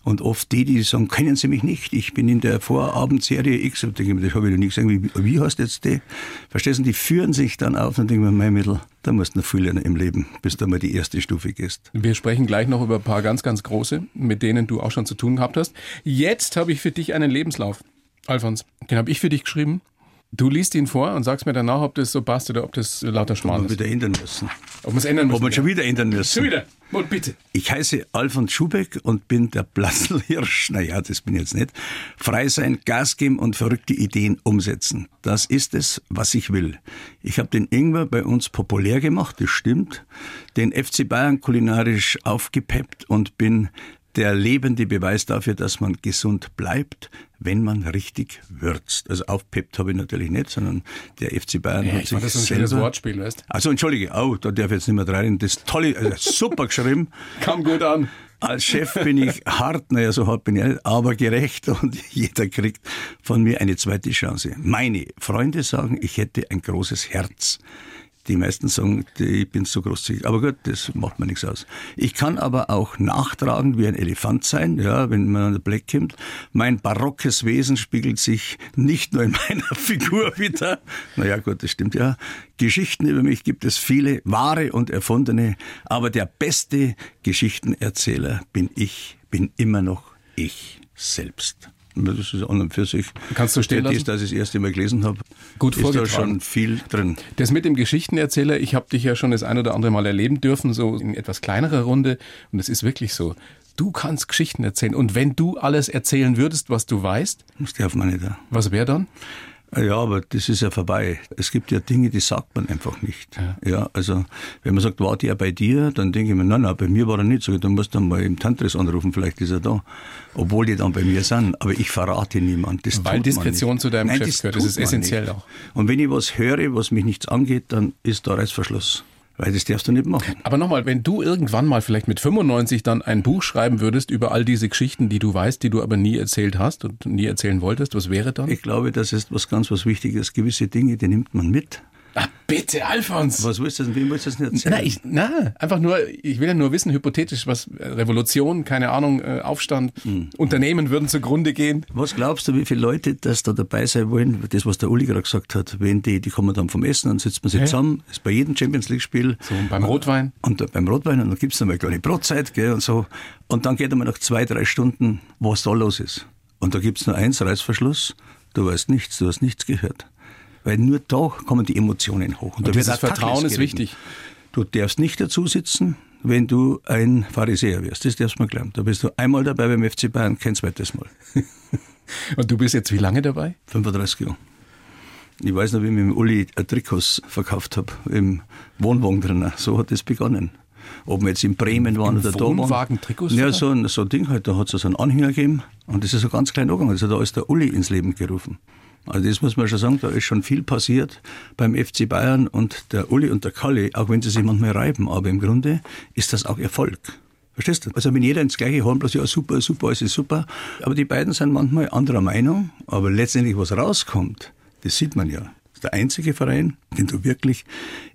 Und oft die, die sagen, kennen Sie mich nicht, ich bin in der Vorabendserie X, und denke mir, das habe ich noch nie gesagt, wie, wie heißt jetzt die? Verstehst du, die führen sich dann auf und denken mir, mein Mittel, da musst du noch viel lernen im Leben, bis du mal die erste Stufe gehst. Wir sprechen gleich noch über ein paar ganz, ganz große, mit denen du auch schon zu tun gehabt hast. Jetzt habe ich für dich einen Lebenslauf. Alfons, den habe ich für dich geschrieben. Du liest ihn vor und sagst mir danach, ob das so passt oder ob das lauter Schmarrn Ob wir ist. wieder ändern müssen. Ob wir es ändern müssen. Ob wir schon ja. wieder ändern müssen. Schon wieder. Und bitte. Ich heiße Alfons Schubeck und bin der Blasselhirsch. Naja, das bin ich jetzt nicht. Frei sein, Gas geben und verrückte Ideen umsetzen. Das ist es, was ich will. Ich habe den Ingwer bei uns populär gemacht, das stimmt. Den FC Bayern kulinarisch aufgepeppt und bin der lebende Beweis dafür, dass man gesund bleibt, wenn man richtig würzt. Also aufpeppt habe ich natürlich nicht, sondern der FC Bayern Ja, hat ich sich das so ein schönes Wortspiel, weißt also entschuldige, oh, da darf ich jetzt nicht mehr rein. Das tolle, also super geschrieben. Kam gut an. Als Chef bin ich hart, naja, so hart bin ich nicht, aber gerecht und jeder kriegt von mir eine zweite Chance. Meine Freunde sagen, ich hätte ein großes Herz. Die meisten sagen, ich bin zu großzügig. Aber gut, das macht mir nichts aus. Ich kann aber auch nachtragend wie ein Elefant sein, ja, wenn man an den Blick kommt. Mein barockes Wesen spiegelt sich nicht nur in meiner Figur wieder. Naja, gut, das stimmt ja. Geschichten über mich gibt es viele, wahre und erfundene. Aber der beste Geschichtenerzähler bin ich, bin immer noch ich selbst. Das ist an und für sich. Kannst du stehen lassen? dass ich das erste Mal gelesen habe, Gut ist da schon viel drin. Das mit dem Geschichtenerzähler, ich habe dich ja schon das ein oder andere Mal erleben dürfen, so in etwas kleinerer Runde. Und es ist wirklich so. Du kannst Geschichten erzählen. Und wenn du alles erzählen würdest, was du weißt, Das darf man nicht. was wäre dann? Ja, aber das ist ja vorbei. Es gibt ja Dinge, die sagt man einfach nicht. Ja, also wenn man sagt, war der bei dir, dann denke ich mir, nein, nein, bei mir war er nicht. Ich, dann musst du mal im Tantris anrufen, vielleicht ist er da. Obwohl die dann bei mir sind. Aber ich verrate niemand. Das Weil Diskretion zu deinem Nein, Geschäft gehört. Das ist essentiell nicht. auch. Und wenn ich was höre, was mich nichts angeht, dann ist da Reißverschluss. Weil das darfst du nicht machen. Aber nochmal, wenn du irgendwann mal vielleicht mit 95 dann ein Buch schreiben würdest über all diese Geschichten, die du weißt, die du aber nie erzählt hast und nie erzählen wolltest, was wäre dann? Ich glaube, das ist was ganz was Wichtiges. Gewisse Dinge, die nimmt man mit. Ah, bitte, Alfons! Was willst du denn, wem willst du das nicht erzählen? Na, ich, na, einfach nur, ich will ja nur wissen, hypothetisch, was äh, Revolution, keine Ahnung, äh, Aufstand, Hm. Unternehmen würden zugrunde gehen. Was glaubst du, wie viele Leute das da dabei sein wollen? Das, was der Uli gerade gesagt hat, wenn die, die kommen dann vom Essen, dann sitzt man sich zusammen, das ist bei jedem Champions League-Spiel. So, beim Rotwein. Und da beim Rotwein, und dann gibt's noch mal eine kleine Brotzeit, gell, und so. Und dann geht einmal nach zwei, drei Stunden, was da los ist. Und da gibt's nur eins, Reißverschluss. Du weißt nichts, du hast nichts gehört. Weil nur da kommen die Emotionen hoch. da dieses wird auch Vertrauen ist wichtig. Du darfst nicht dazu sitzen, wenn du ein Pharisäer wirst. Das darfst du mal glauben. Da bist du einmal dabei beim FC Bayern, kein zweites Mal. Und du bist jetzt wie lange dabei? 35 Jahre. Ich weiß noch, wie ich mit dem Uli Trikots verkauft habe, im Wohnwagen drin. So hat das begonnen. Ob wir jetzt in Bremen waren Im oder da waren. Wohnwagen Trikots Ja, so ein, so ein Ding halt, da hat es so einen Anhänger gegeben und das ist so ganz klein angegangen. Das hat alles der Uli ins Leben gerufen. Also das muss man schon sagen, da ist schon viel passiert beim FC Bayern und der Uli und der Kalli, auch wenn sie sich manchmal reiben, aber im Grunde ist das auch Erfolg. Verstehst du? Also wenn jeder ins gleiche Horn bloß, ja super, super, alles ist super, aber die beiden sind manchmal anderer Meinung, aber letztendlich was rauskommt, das sieht man ja. Das ist der einzige Verein, den du wirklich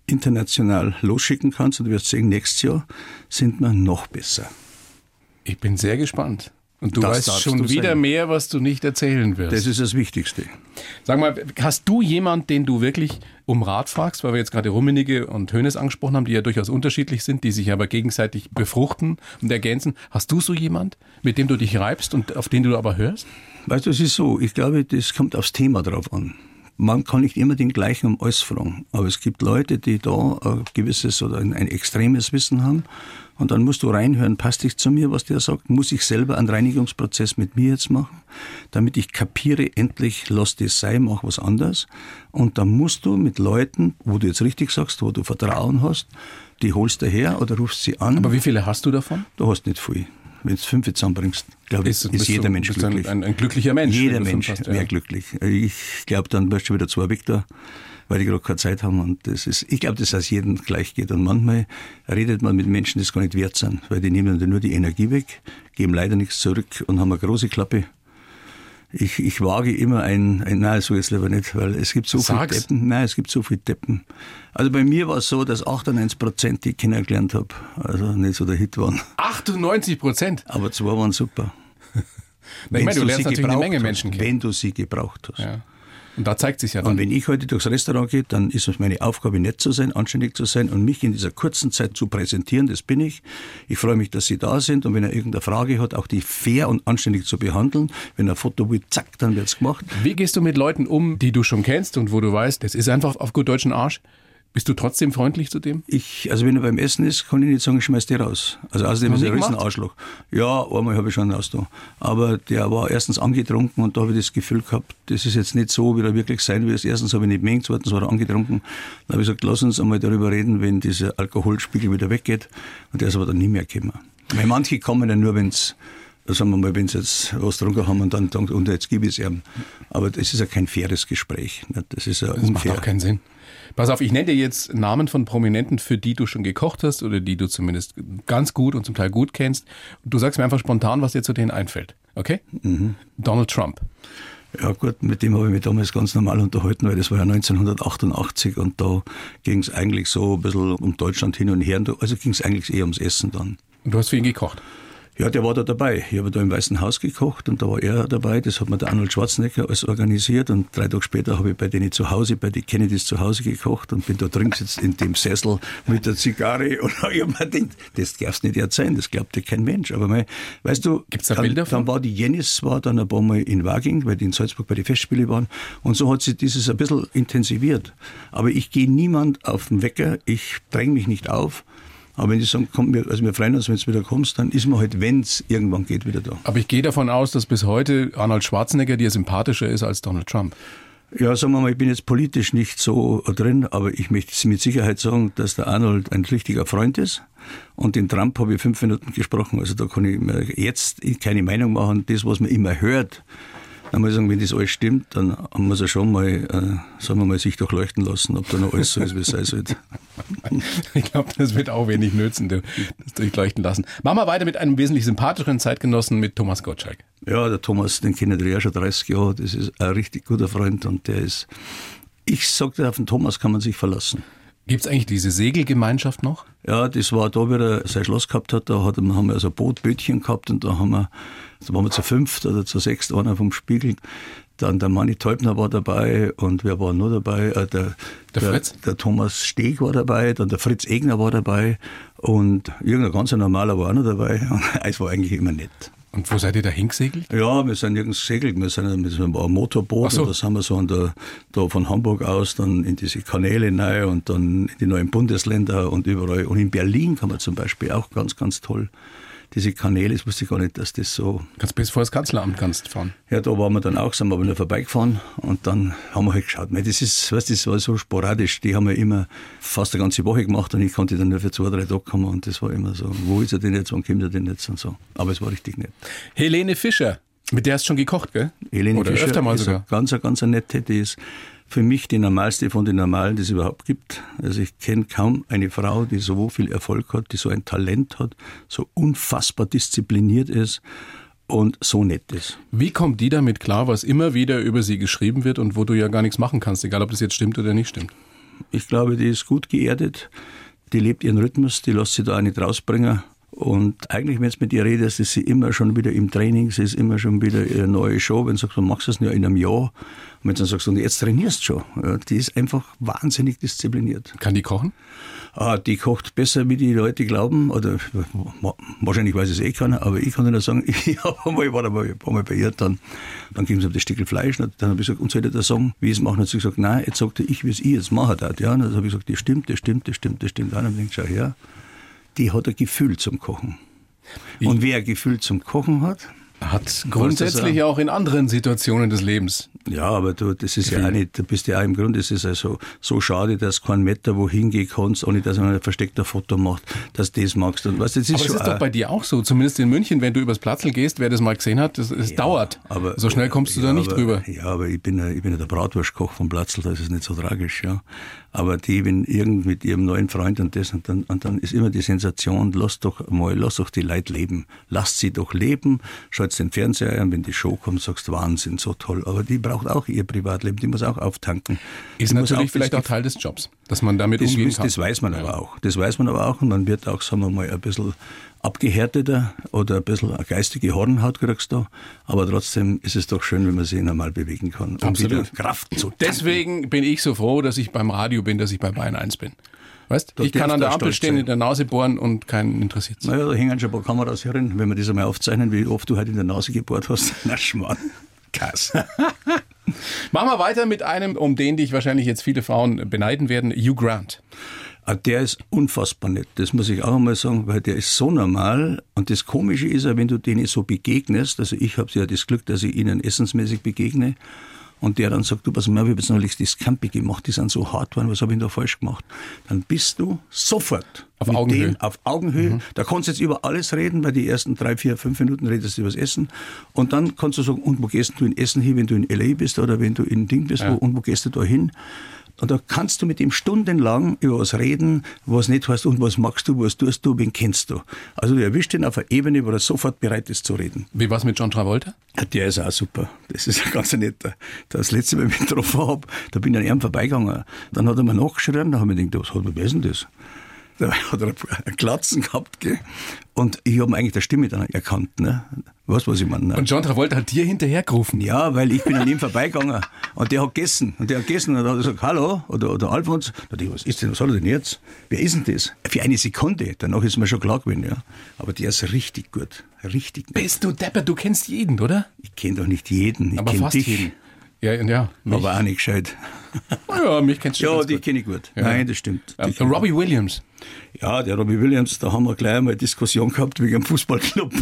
international losschicken kannst und du wirst sehen, nächstes Jahr sind wir noch besser. Ich bin sehr gespannt. Und du Das weißt schon wieder sein. mehr, was du nicht erzählen wirst. Das ist das Wichtigste. Sag mal, hast du jemand, den du wirklich um Rat fragst, weil wir jetzt gerade Rummenigge und Hönes angesprochen haben, die ja durchaus unterschiedlich sind, die sich aber gegenseitig befruchten und ergänzen. Hast du so jemand, mit dem du dich reibst und auf den du aber hörst? Weißt du, es ist so, ich glaube, das kommt aufs Thema drauf an. Man kann nicht immer den gleichen um alles fragen, aber es gibt Leute, die da ein gewisses oder ein, ein extremes Wissen haben und dann musst du reinhören, passt dich zu mir, was der sagt, muss ich selber einen Reinigungsprozess mit mir jetzt machen, damit ich kapiere, endlich lass das sein, mach was anderes und dann musst du mit Leuten, wo du jetzt richtig sagst, wo du Vertrauen hast, die holst du her oder rufst sie an. Aber wie viele hast du davon? Du hast nicht viel. Wenn du fünf zusammenbringst, glaube ich, ist, bist jeder Mensch glücklich. Ein, ein, glücklicher Mensch. Jeder Mensch wäre ja. glücklich. Ich glaube, dann wirst du wieder zwei Victor. weil die gerade keine Zeit haben. Und das ist, ich glaube, dass das jedem gleich geht. Und manchmal redet man mit Menschen, die es gar nicht wert sind, weil die nehmen dann nur die Energie weg, geben leider nichts zurück und haben eine große Klappe. Ich, ich wage immer ein, ein, nein, so jetzt lieber nicht, weil es gibt so Sag's. viele Deppen. Nein, es gibt so viele Deppen. Also bei mir war es so, dass 98 Prozent, die ich kennengelernt habe, also nicht so der Hit waren. 98 Prozent. Aber zwei waren super. Ich meine, du sie lernst natürlich eine Menge Menschen kennen. Wenn du sie gebraucht hast. Ja. Und da zeigt sich ja Und dann. wenn ich heute durchs Restaurant gehe, dann ist es meine Aufgabe, nett zu sein, anständig zu sein und mich in dieser kurzen Zeit zu präsentieren. Das bin ich. Ich freue mich, dass Sie da sind und wenn er irgendeine Frage hat, auch die fair und anständig zu behandeln. Wenn er ein Foto will, zack, dann wird's gemacht. Wie gehst du mit Leuten um, die du schon kennst und wo du weißt, das ist einfach auf gut deutschen Arsch? Bist du trotzdem freundlich zu dem? Ich, also wenn er beim Essen ist, kann ich nicht sagen, ich schmeiß die raus. Also außerdem ist er ein nie riesen gemacht? Arschloch. Ja, einmal habe ich schon raus da. Aber der war erstens angetrunken und da habe ich das Gefühl gehabt, das ist jetzt nicht so, wie er wirklich sein will. Erstens habe ich nicht gemengt, zweitens war er angetrunken. Dann habe ich gesagt, lass uns einmal darüber reden, wenn dieser Alkoholspiegel wieder weggeht. Und der ist aber dann nie mehr gekommen. Weil manche kommen ja nur, wenn's sagen wir mal, wenn sie jetzt was getrunken haben und dann sagen, und jetzt gebe ich es ihm. Aber das ist ja kein faires Gespräch. Das ist ja Das macht unfair. auch keinen Sinn. Pass auf, ich nenne dir jetzt Namen von Prominenten, für die du schon gekocht hast oder die du zumindest ganz gut und zum Teil gut kennst. Du sagst mir einfach spontan, was dir zu denen einfällt. Okay? Mhm. Donald Trump. Ja gut, mit dem habe ich mich damals ganz normal unterhalten, weil das war ja 1988 und da ging es eigentlich so ein bisschen um Deutschland hin und her. Also ging es eigentlich eher ums Essen dann. Und du hast für ihn gekocht. Ja, der war da dabei. Ich habe da im Weißen Haus gekocht und da war er dabei. Das hat mir der Arnold Schwarzenegger alles organisiert und drei Tage später habe ich bei denen zu Hause, bei den Kennedys zu Hause gekocht und bin da drin gesetzt in dem Sessel mit der Zigarre und ich habe mir gedacht, das darf's nicht erzählen, das glaubt dir kein Mensch. Aber mein, weißt du, Gibt's da dann, Bilder von? dann war die Jennis war dann ein paar Mal in Waging, weil die in Salzburg bei den Festspielen waren und so hat sich dieses ein bisschen intensiviert. Aber ich gehe niemand auf den Wecker, ich dränge mich nicht auf. Aber wenn die sagen, komm, wir, also wir freuen uns, wenn du wieder kommst, dann ist man halt, wenn es irgendwann geht, wieder da. Aber ich gehe davon aus, dass bis heute Arnold Schwarzenegger dir sympathischer ist als Donald Trump. Ja, sagen wir mal, ich bin jetzt politisch nicht so drin, aber ich möchte mit Sicherheit sagen, dass der Arnold ein richtiger Freund ist. Und den Trump habe ich fünf Minuten gesprochen. Also da kann ich mir jetzt keine Meinung machen. Das, was man immer hört, dann muss ich sagen, wenn das alles stimmt, dann muss er schon mal, äh, sagen wir mal, sich durchleuchten lassen, ob da noch alles so ist, wie es sein sollte. Ich glaube, das wird auch wenig nützen, das durchleuchten lassen. Machen wir weiter mit einem wesentlich sympathischeren Zeitgenossen, mit Thomas Gottschalk. Ja, der Thomas, den kennen wir ja schon 30 Jahre. Das ist ein richtig guter Freund und der ist, ich sagte, auf den Thomas kann man sich verlassen. Gibt es eigentlich diese Segelgemeinschaft noch? Ja, das war da, wie er sein Schloss gehabt hat. Da hat, haben wir also ein Boot, Bötchen gehabt und da haben wir, da waren wir zu fünft oder zu sechst, einer vom Spiegel. Dann der Manni Teubner war dabei und wer war nur dabei? Äh, der, Der Fritz? Der Thomas Steg war dabei, dann der Fritz Egner war dabei und irgendein ganz normaler war auch noch dabei. Und es war eigentlich immer nett. Und wo seid ihr da hingesegelt? Ja, wir sind nirgends gesegelt, wir sind mit einem Motorboot so. und da sind wir so an der, da von Hamburg aus dann in diese Kanäle rein und dann in die neuen Bundesländer und überall. Und in Berlin kann man zum Beispiel auch ganz, ganz toll diese Kanäle, das wusste ich gar nicht, dass das so, Kannst bis vor das Kanzleramt kannst fahren. ja, da waren wir dann auch, sind wir aber nur vorbeigefahren und dann haben wir halt geschaut. Mei, Das ist, weißt, das war so sporadisch, die haben wir immer fast eine ganze Woche gemacht und ich konnte dann nur für zwei, drei Tage kommen und das war immer so, wo ist er denn jetzt, wann kommt er denn jetzt und so. Aber es war richtig nett. Helene Fischer, mit der hast du schon gekocht, gell? Helene Oder Fischer öfter mal sogar. ganz, ganz eine nette, die ist für mich die normalste von den Normalen, die es überhaupt gibt. Also ich kenne kaum eine Frau, die so viel Erfolg hat, die so ein Talent hat, so unfassbar diszipliniert ist und so nett ist. Wie kommt die damit klar, was immer wieder über sie geschrieben wird und wo du ja gar nichts machen kannst, egal ob das jetzt stimmt oder nicht stimmt? Ich glaube, die ist gut geerdet, die lebt ihren Rhythmus, die lässt sich da auch nicht rausbringen. Und eigentlich, wenn es mit ihr redest, ist sie immer schon wieder im Training, sie ist immer schon wieder ihre neue Show. Wenn du sagst, du machst das nur in einem Jahr, und wenn du dann sagst, und jetzt trainierst du schon, ja, die ist einfach wahnsinnig diszipliniert. Kann die kochen? Ah, die kocht besser, wie die Leute glauben, oder wa- wahrscheinlich weiß es eh keiner, aber ich kann dir sagen, ich einmal, war einmal, ein paar Mal bei ihr, dann, dann geben sie mir das Stückel Fleisch, und dann habe ich gesagt, und soll ich das sagen, wie ich es machen? Dann hat sie gesagt, nein, jetzt sagt er, ich, wie es ich jetzt machen darf, ja, und dann habe ich gesagt, das stimmt, das stimmt, das stimmt, das stimmt, dann habe ich gedacht, schau her, die hat ein Gefühl zum Kochen. Und wer ein Gefühl zum Kochen hat, Hat grundsätzlich auch in anderen Situationen des Lebens. Ja, aber du, das ist ja auch nicht, du bist ja auch im Grunde, es ist also so schade, dass kein Meter wohin gehen kannst, ohne dass man ein versteckter Foto macht, dass du das magst. Und was, das ist aber das ist doch bei dir auch so, zumindest in München, wenn du übers Platzl gehst, wer das mal gesehen hat, es ja, dauert. Aber, so schnell kommst du ja, da nicht aber, drüber. Ja, aber ich bin, ich bin ja der Bratwurstkoch vom Platzl, da ist es nicht so tragisch, ja. Aber die, wenn irgend mit ihrem neuen Freund und das, und dann, und dann ist immer die Sensation, lass doch mal, lass doch die Leute leben. Lasst sie doch leben, schaut den Fernseher an, wenn die Show kommt, sagst Wahnsinn, so toll. Aber die braucht auch ihr Privatleben, die muss auch auftanken. Ist die natürlich auch vielleicht auch Teil des Jobs, dass man damit das, umgehen kann. Das weiß man ja. aber auch. Das weiß man aber auch und man wird auch, sagen wir mal, ein bisschen abgehärteter oder ein bisschen eine geistige Hornhaut kriegst du. Aber trotzdem ist es doch schön, wenn man sich normal bewegen kann. Um Absolut. Kraft zu tanken. Deswegen bin ich so froh, dass ich beim Radio bin, dass ich bei Bayern 1 bin. Weißt, ich kann an der Ampel stehen, sein. in der Nase bohren und keinen interessiert es. Naja, da hängen schon ein paar Kameras herin, wenn wir das einmal aufzeichnen, wie oft du halt in der Nase gebohrt hast. Na, Schmarrn. Kass. Machen wir weiter mit einem, um den dich wahrscheinlich jetzt viele Frauen beneiden werden, Hugh Grant. Ah, der ist unfassbar nett, das muss ich auch einmal sagen, weil der ist so normal. Und das Komische ist ja, wenn du denen so begegnest, also ich habe ja das Glück, dass ich ihnen essensmäßig begegne, und der dann sagt, du, pass mal, ich habe jetzt neulich das Campi gemacht, die sind so hart geworden, was habe ich da falsch gemacht? Dann bist du sofort auf Augenhöhe. Denen, auf Augenhöhe. Mhm. Da kannst du jetzt über alles reden, weil die ersten drei, vier, fünf Minuten redest du über das Essen. Und dann kannst du sagen, und wo gehst du in Essen hin, wenn du in L.A. bist oder wenn du in Ding bist, ja. wo, und wo gehst du da hin? Und da kannst du mit ihm stundenlang über was reden, was nicht heißt, und was magst du, was tust du, wen kennst du. Also du erwischt ihn auf einer Ebene, wo er sofort bereit ist zu reden. Wie war es mit John Travolta? Der ist auch super. Das ist ein ganz netter. Das letzte Mal, wenn ich ihn getroffen habe, da bin ich an ihm vorbeigegangen. Dann hat er mir nachgeschrien, da habe ich gedacht, was hat er, wer ist denn das? Da hat er einen Glatzen gehabt, gell? Und ich habe eigentlich der Stimme dann erkannt, ne? Weißt was ich meine? Ne? Und John Travolta hat dir hinterhergerufen? Ja, weil ich bin an ihm vorbeigegangen und der hat gegessen. Und der hat gegessen und hat gesagt, hallo, oder, oder Alfons. Da dachte ich, was ist denn, was hat er denn jetzt? Wer ist denn das? Für eine Sekunde. Danach ist mir schon klar gewesen, ja. Aber der ist richtig gut. Richtig gut. Bist du Depper, du kennst jeden, oder? Ich kenne doch nicht jeden. Ich Aber fast dich. jeden. Ja, ja. Mich. Aber auch nicht gescheit. Ja, mich kennst du Ja, die kenne ich gut. Ja. Nein, das stimmt. Ja, Robbie Williams. Ja, der Robbie Williams, da haben wir gleich einmal eine Diskussion gehabt wegen einem Fußballclub.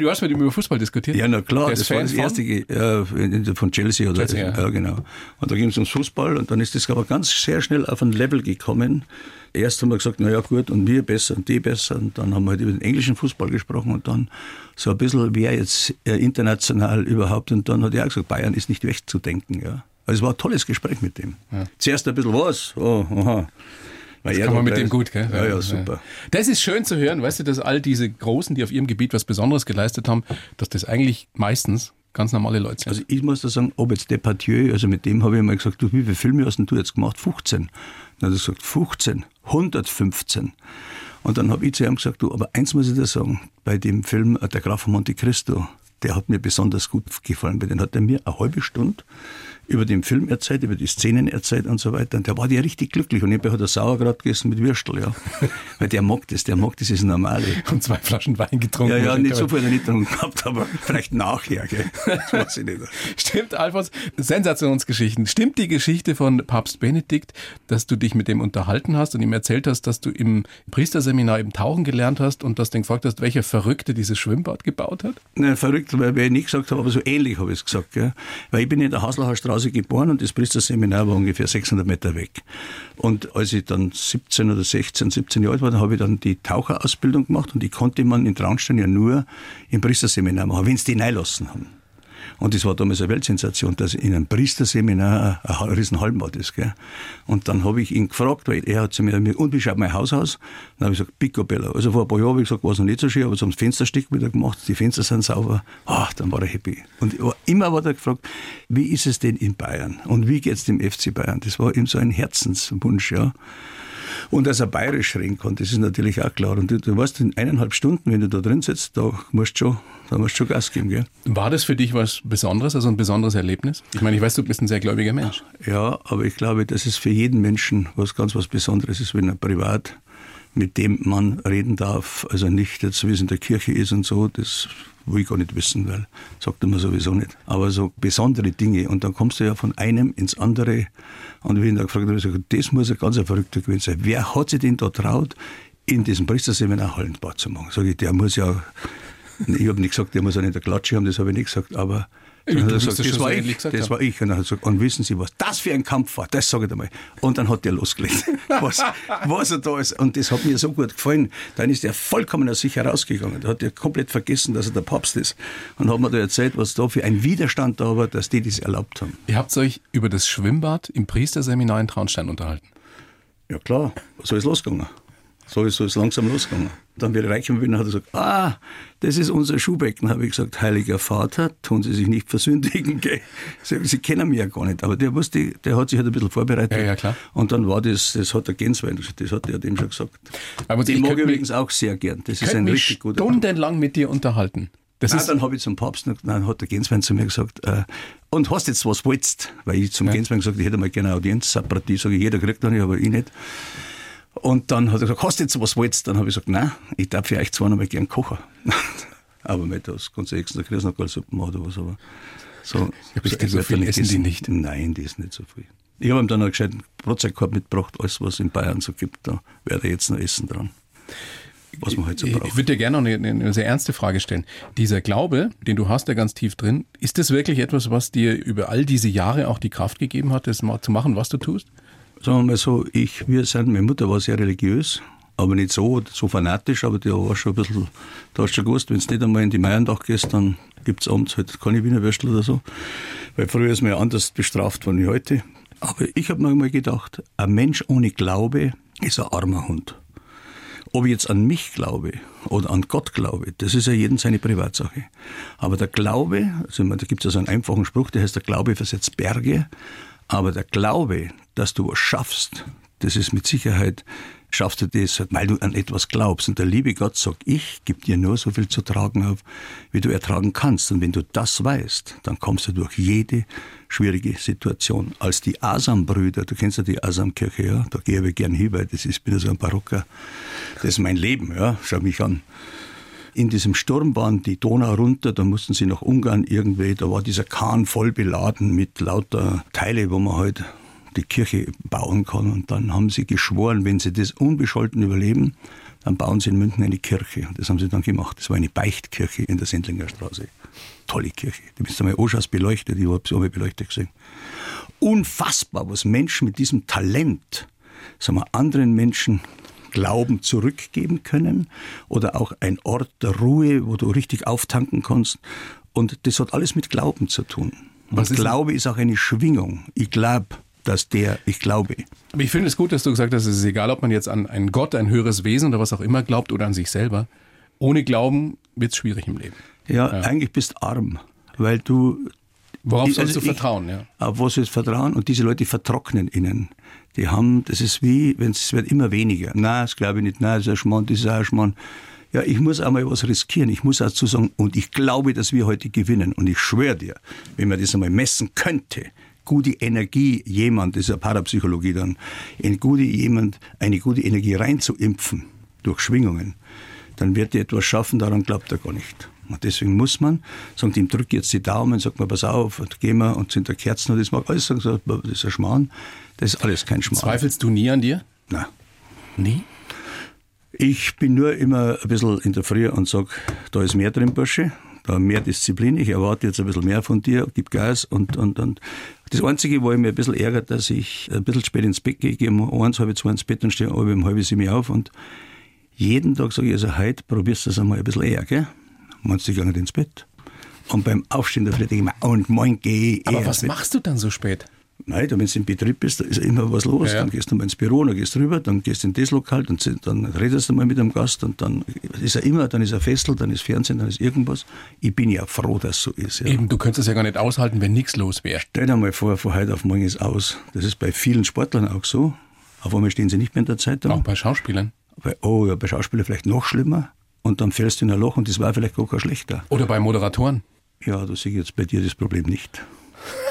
Du hast mit ihm über Fußball diskutiert? Ja, na klar, das war Fan das von? erste äh, von Chelsea oder Chelsea, ja. ja. genau. Und da ging es ums Fußball und dann ist das aber ganz sehr schnell auf ein Level gekommen. Erst haben wir gesagt, na ja gut, und wir besser und die besser. Und dann haben wir halt über den englischen Fußball gesprochen und dann so ein bisschen, wer jetzt äh, international überhaupt. Und dann hat er auch gesagt, Bayern ist nicht wegzudenken. Ja. Also es war ein tolles Gespräch mit dem. Zuerst ein bisschen was, oh, aha. Das kann man mit gleich- dem gut, gell? Ja, ja, super. Das ist schön zu hören, weißt du, dass all diese Großen, die auf ihrem Gebiet was Besonderes geleistet haben, dass das eigentlich meistens ganz normale Leute sind. Also ich muss da sagen, ob jetzt Depardieu, also mit dem habe ich mal gesagt, du, wie viele Filme hast denn du jetzt gemacht? 15. Dann hat er gesagt, 15, 115. Und dann habe ich zu ihm gesagt, du, aber eins muss ich dir sagen, bei dem Film äh, Der Graf von Monte Cristo, der hat mir besonders gut gefallen, weil den hat er mir eine halbe Stunde über den Film erzählt, über die Szenen erzählt und so weiter. Und der war ja richtig glücklich. Und nebenbei hat er Sauerkraut gegessen mit Würstel, ja. Weil der mag das, der mag dieses Normale. und zwei Flaschen Wein getrunken. Ja, ja, nicht so viel nicht dran gehabt, aber vielleicht nachher, gell. Das weiß ich nicht. Stimmt, Alfons, Sensationsgeschichten. Stimmt die Geschichte von Papst Benedikt, dass du dich mit dem unterhalten hast und ihm erzählt hast, dass du im Priesterseminar eben tauchen gelernt hast und dass du ihn gefragt hast, welcher Verrückte dieses Schwimmbad gebaut hat? Nein, verrückt, weil ich nicht gesagt habe, aber so ähnlich habe ich es gesagt. Gell? Weil ich bin in der Haslacher Straße geboren und das Priesterseminar war ungefähr 600 Meter weg. Und als ich dann 17 oder 16, 17 Jahre alt war, dann habe ich dann die Taucherausbildung gemacht und die konnte man in Traunstein ja nur im Priesterseminar machen, wenn sie die reinlassen haben. Und das war damals eine Weltsensation, dass in einem Priesterseminar ein ein riesen Hallenbad ist. Gell? Und dann habe ich ihn gefragt, weil er hat zu mir, und wie schaut mein Haus aus? Dann habe ich gesagt, Picobello. Also vor ein paar Jahren habe ich gesagt, war es noch nicht so schön, aber so ein Fensterstück wieder gemacht, die Fenster sind sauber. Ach, dann war er happy. Und er war- immer war er gefragt, wie ist es denn in Bayern? Und wie geht es dem FC Bayern? Das war ihm so ein Herzenswunsch, ja. Und dass er bayerisch reden kann, das ist natürlich auch klar. Und du, du weißt, in eineinhalb Stunden, wenn du da drin sitzt, da musst du schon, da musst du schon Gas geben, gell? War das für dich was Besonderes, also ein besonderes Erlebnis? Ich meine, ich weiß, du bist ein sehr gläubiger Mensch. Ja, aber ich glaube, dass es für jeden Menschen was ganz was Besonderes ist, wenn er privat mit dem Mann reden darf. Also nicht jetzt, wie es in der Kirche ist und so, das will ich gar nicht wissen, weil sagt mir sowieso nicht. Aber so besondere Dinge. Und dann kommst du ja von einem ins andere. Und wie ich ihn da gefragt habe, das muss ein ganz verrückter gewesen sein. Wer hat sich denn da traut, in diesem Priesterseminar Hallenbad zu machen? Sag ich, der muss ja Ich habe nicht gesagt, der muss einen in der Klatsche haben, das habe ich nicht gesagt, aber dann hat er gesagt, das war so ich, das haben. war ich. Und, dann hat er gesagt, und wissen Sie, was das für ein Kampf war? Das sage ich dir mal. Und dann hat der losgelegt, was, was er da ist. Und das hat mir so gut gefallen. Dann ist er vollkommen aus sich herausgegangen. Da hat er komplett vergessen, dass er der Papst ist. Und hat mir da erzählt, was da für ein Widerstand da war, dass die das erlaubt haben. Ihr habt euch über das Schwimmbad im Priesterseminar in Traunstein unterhalten. Ja klar, so ist losgegangen. So ist, ist langsam losgegangen. Dann, wie ich reich bin, hat er gesagt, ah, das ist unser Schuhbecken. habe ich gesagt, heiliger Vater, tun Sie sich nicht versündigen. Gell? Sie, kennen mich ja gar nicht. Aber der wusste, der hat sich halt ein bisschen vorbereitet. Ja, ja, klar. Und dann war das, das hat der Genswein, das hat er dem schon gesagt. Aber Den ich mag ich übrigens auch sehr gern. Das ist ein mich richtig guter stundenlang mit dir unterhalten. Das Nein, dann habe ich zum Papst, dann hat der Genswein zu mir gesagt, äh, und hast jetzt was wolltest? Weil ich zum Genswein gesagt, ich hätte mal gerne eine Audienz, Saprati, sage ich, jeder kriegt eine, aber ich nicht. Und dann hat er gesagt, hast du jetzt was wolltest? Dann habe ich gesagt, nein, ich darf für euch zwar noch mal gern kochen. aber nicht das du extra Christnackerlsuppe machen oder was, aber so. Richtig, so viel essen die nicht. Nein, die ist nicht so viel. Ich habe ihm dann einen gescheiten Brotzeitkorb mitgebracht, alles was in Bayern so gibt, da werde ich jetzt noch essen dran. Was man halt so ich, braucht. ich würde dir gerne noch eine, eine sehr ernste Frage stellen. Dieser Glaube, den du hast, der ganz tief drin, ist das wirklich etwas, was dir über all diese Jahre auch die Kraft gegeben hat, das zu machen, was du tust? Sagen wir mal so, ich, wir sind, meine Mutter war sehr religiös, aber nicht so, so fanatisch, aber die war schon ein bisschen, da hast du schon gewusst, wenn du nicht einmal in die Meiendach gehst, dann gibt es abends halt keine Wiener Würstel oder so, weil früher ist man ja anders bestraft worden wie heute. Aber ich habe mir mal gedacht, ein Mensch ohne Glaube ist ein armer Hund. Ob ich jetzt an mich glaube oder an Gott glaube, das ist ja jedem seine Privatsache. Aber der Glaube, also da gibt es ja so einen einfachen Spruch, der heißt, der Glaube versetzt Berge. Aber der Glaube, dass du was schaffst, das ist mit Sicherheit, schaffst du das, weil du an etwas glaubst. Und der liebe Gott sagt, ich gebe dir nur so viel zu tragen auf, wie du ertragen kannst. Und wenn du das weißt, dann kommst du durch jede schwierige Situation. Als die Asam-Brüder, du kennst ja die Asam-Kirche, ja, da gehe ich gern hin, weil das ist, bin ja so ein Barocker. Das ist mein Leben, ja, schau mich an. In diesem Sturm waren die Donau runter, da mussten sie nach Ungarn irgendwie, da war dieser Kahn voll beladen mit lauter Teile, wo man halt die Kirche bauen kann. Und dann haben sie geschworen, wenn sie das unbescholten überleben, dann bauen sie in München eine Kirche. Und das haben sie dann gemacht. Das war eine Beichtkirche in der Sendlinger Straße. Tolle Kirche. Die bist du mal anschaust, beleuchtet, ich habe sie alle beleuchtet gesehen. Unfassbar, was Menschen mit diesem Talent, sagen wir, anderen Menschen Glauben zurückgeben können oder auch ein Ort der Ruhe, wo du richtig auftanken kannst. Und das hat alles mit Glauben zu tun. Was Und ist- Glaube ist auch eine Schwingung. Ich glaube, dass der, ich glaube. Aber ich finde es gut, dass du gesagt hast, es ist egal, ob man jetzt an einen Gott, ein höheres Wesen oder was auch immer glaubt oder an sich selber. Ohne Glauben wird es schwierig im Leben. Ja, eigentlich bist du arm, weil du. Worauf Ich- sollst also du vertrauen? Ja. Auf was ist Vertrauen? Und diese Leute vertrocknen ihnen. Die haben, das ist wie, wenn es wird immer weniger. Nein, das glaube ich nicht. Nein, das ist ein Schmarrn, das ist auch ein Schmarrn. Ja, ich muss einmal was riskieren. Ich muss dazu sagen, und ich glaube, dass wir heute gewinnen. Und ich schwöre dir, wenn man das einmal messen könnte, gute Energie jemand, das ist ja Parapsychologie dann, in gute jemand, eine gute Energie reinzuimpfen durch Schwingungen, dann wird er etwas schaffen, daran glaubt er gar nicht. Und deswegen muss man sagen, ihm drückt jetzt die Daumen, sagt man, pass auf, und gehen wir und sind da Kerzen und das mag alles sagen, so, das ist ein Schmarrn. Das ist alles kein Schmarrn. Zweifelst du nie an dir? Nein. Nie? Ich bin nur immer ein bisschen in der Früh und sage, da ist mehr drin, Bursche, da mehr Disziplin, ich erwarte jetzt ein bisschen mehr von dir, gib Gas und, und, und. Das Einzige, wo ich mich ein bisschen ärgert, dass ich ein bisschen spät ins Bett gehe, ich gehe um eins, halb zwei ins Bett und stehe um halb sieben auf und jeden Tag sage ich, also heute probierst du das einmal ein bisschen eher, gell? Meinst du, ich gehe nicht ins Bett? Und beim Aufstehen der Früh denke ich mir, und morgen gehe ich Aber eher was machst du dann so spät? Nein, wenn du im Betrieb bist, da ist immer was los. Ja. Dann gehst du mal ins Büro, dann gehst du rüber, dann gehst du in das Lokal, dann, dann redest du mal mit einem Gast und dann ist er immer, dann ist er Festel, dann ist Fernsehen, dann ist irgendwas. Ich bin ja froh, dass es so ist. Ja. Eben, du könntest es ja gar nicht aushalten, wenn nichts los wäre. Stell dir mal vor, von heute auf morgen ist aus. Das ist bei vielen Sportlern auch so. Auf einmal stehen sie nicht mehr in der Zeitung. Auch bei Schauspielern. Weil, oh ja, bei Schauspielern vielleicht noch schlimmer. Und dann fällst du in ein Loch und das war vielleicht gar kein schlechter. Oder bei Moderatoren. Ja, da sehe ich jetzt bei dir das Problem nicht.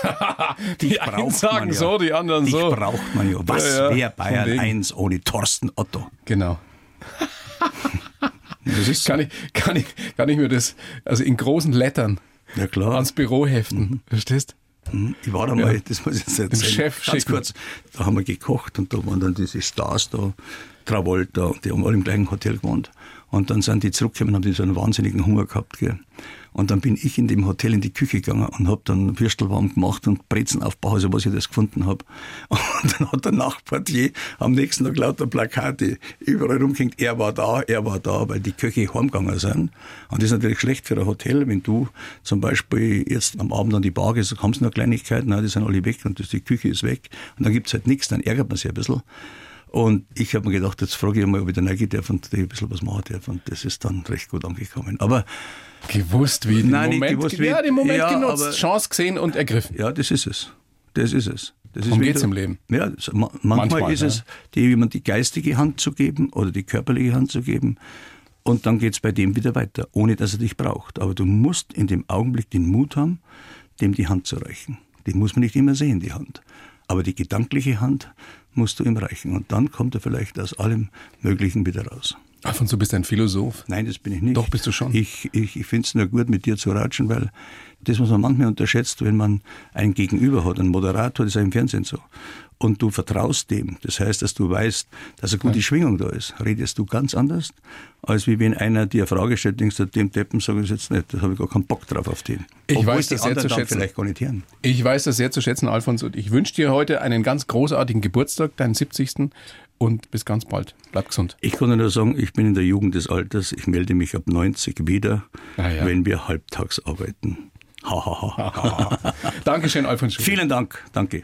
Die braucht einen sagen man ja. so, die anderen Dich so. braucht man ja. Was Ja, ja, wäre Bayern wegen. 1 ohne Thorsten Otto? Genau. Das ist so. Kann ich, kann, ich, kann ich mir das also in großen Lettern Ja klar. ans Büro heften? Verstehst? Ich war da mal, das muss ich jetzt erzählen. Chef Ganz schicken. kurz, da haben wir gekocht und da waren dann diese Stars da, Travolta, die haben alle im gleichen Hotel gewohnt. Und dann sind die zurückgekommen und haben so einen wahnsinnigen Hunger gehabt. Gell. Und dann bin ich in dem Hotel in die Küche gegangen und habe dann Würstel warm gemacht und Brezen aufgebaut, also was ich das gefunden habe. Und dann hat der Nachportier am nächsten Tag lauter Plakate überall rumgehängt, er war da, er war da, weil die Köche heimgegangen sind. Und das ist natürlich schlecht für ein Hotel, wenn du zum Beispiel jetzt am Abend an die Bar gehst, haben sie noch Kleinigkeiten, die sind alle weg und die Küche ist weg. Und dann gibt's halt nichts, dann ärgert man sich ein bisschen. Und ich habe mir gedacht, jetzt frage ich mal, ob ich da reingehen darf und ein bisschen was machen darf. Und das ist dann recht gut angekommen. Aber Gewusst wie, den Nein, Moment, gewusst wie. ja, den Moment Ja, genutzt, aber- Chance gesehen und ergriffen. ja, das ist es. Das ist es. Das ist Darum geht's du- im Leben. Ja, das, ma- manchmal, Manchmal, ist ja. es, die, jemand die geistige Hand zu geben oder die körperliche Hand zu geben. Und dann geht's bei dem wieder weiter, ohne dass er dich braucht. Aber du musst in dem Augenblick den Mut haben, dem die Hand zu reichen. Die muss man nicht immer sehen, die Hand. Aber die gedankliche Hand musst du ihm reichen. Und dann kommt er vielleicht aus allem Möglichen wieder raus. Alfons, du bist ein Philosoph. Nein, das bin ich nicht. Doch, bist du schon. Ich, ich, ich finde es nur gut, mit dir zu ratschen, weil das, was man manchmal unterschätzt, wenn man einen Gegenüber hat, einen Moderator, das ist auch im Fernsehen so, und du vertraust dem, das heißt, dass du weißt, dass eine gute Schwingung da ist, redest du ganz anders, als wie wenn einer dir eine Frage stellt, denkst du, dem Deppen sage ich jetzt nicht, da habe ich gar keinen Bock drauf auf den. Ich Obwohl weiß das sehr zu schätzen. vielleicht gar nicht hören. Ich weiß das sehr zu schätzen, Alfons, und ich wünsche dir heute einen ganz großartigen Geburtstag, deinen 70. Und bis ganz bald. Bleib gesund. Ich kann nur sagen, ich bin in der Jugend des Alters, ich melde mich ab 90 wieder, Ah ja. wenn wir halbtags arbeiten. Dankeschön, Alfons Schuh. Vielen Dank, danke.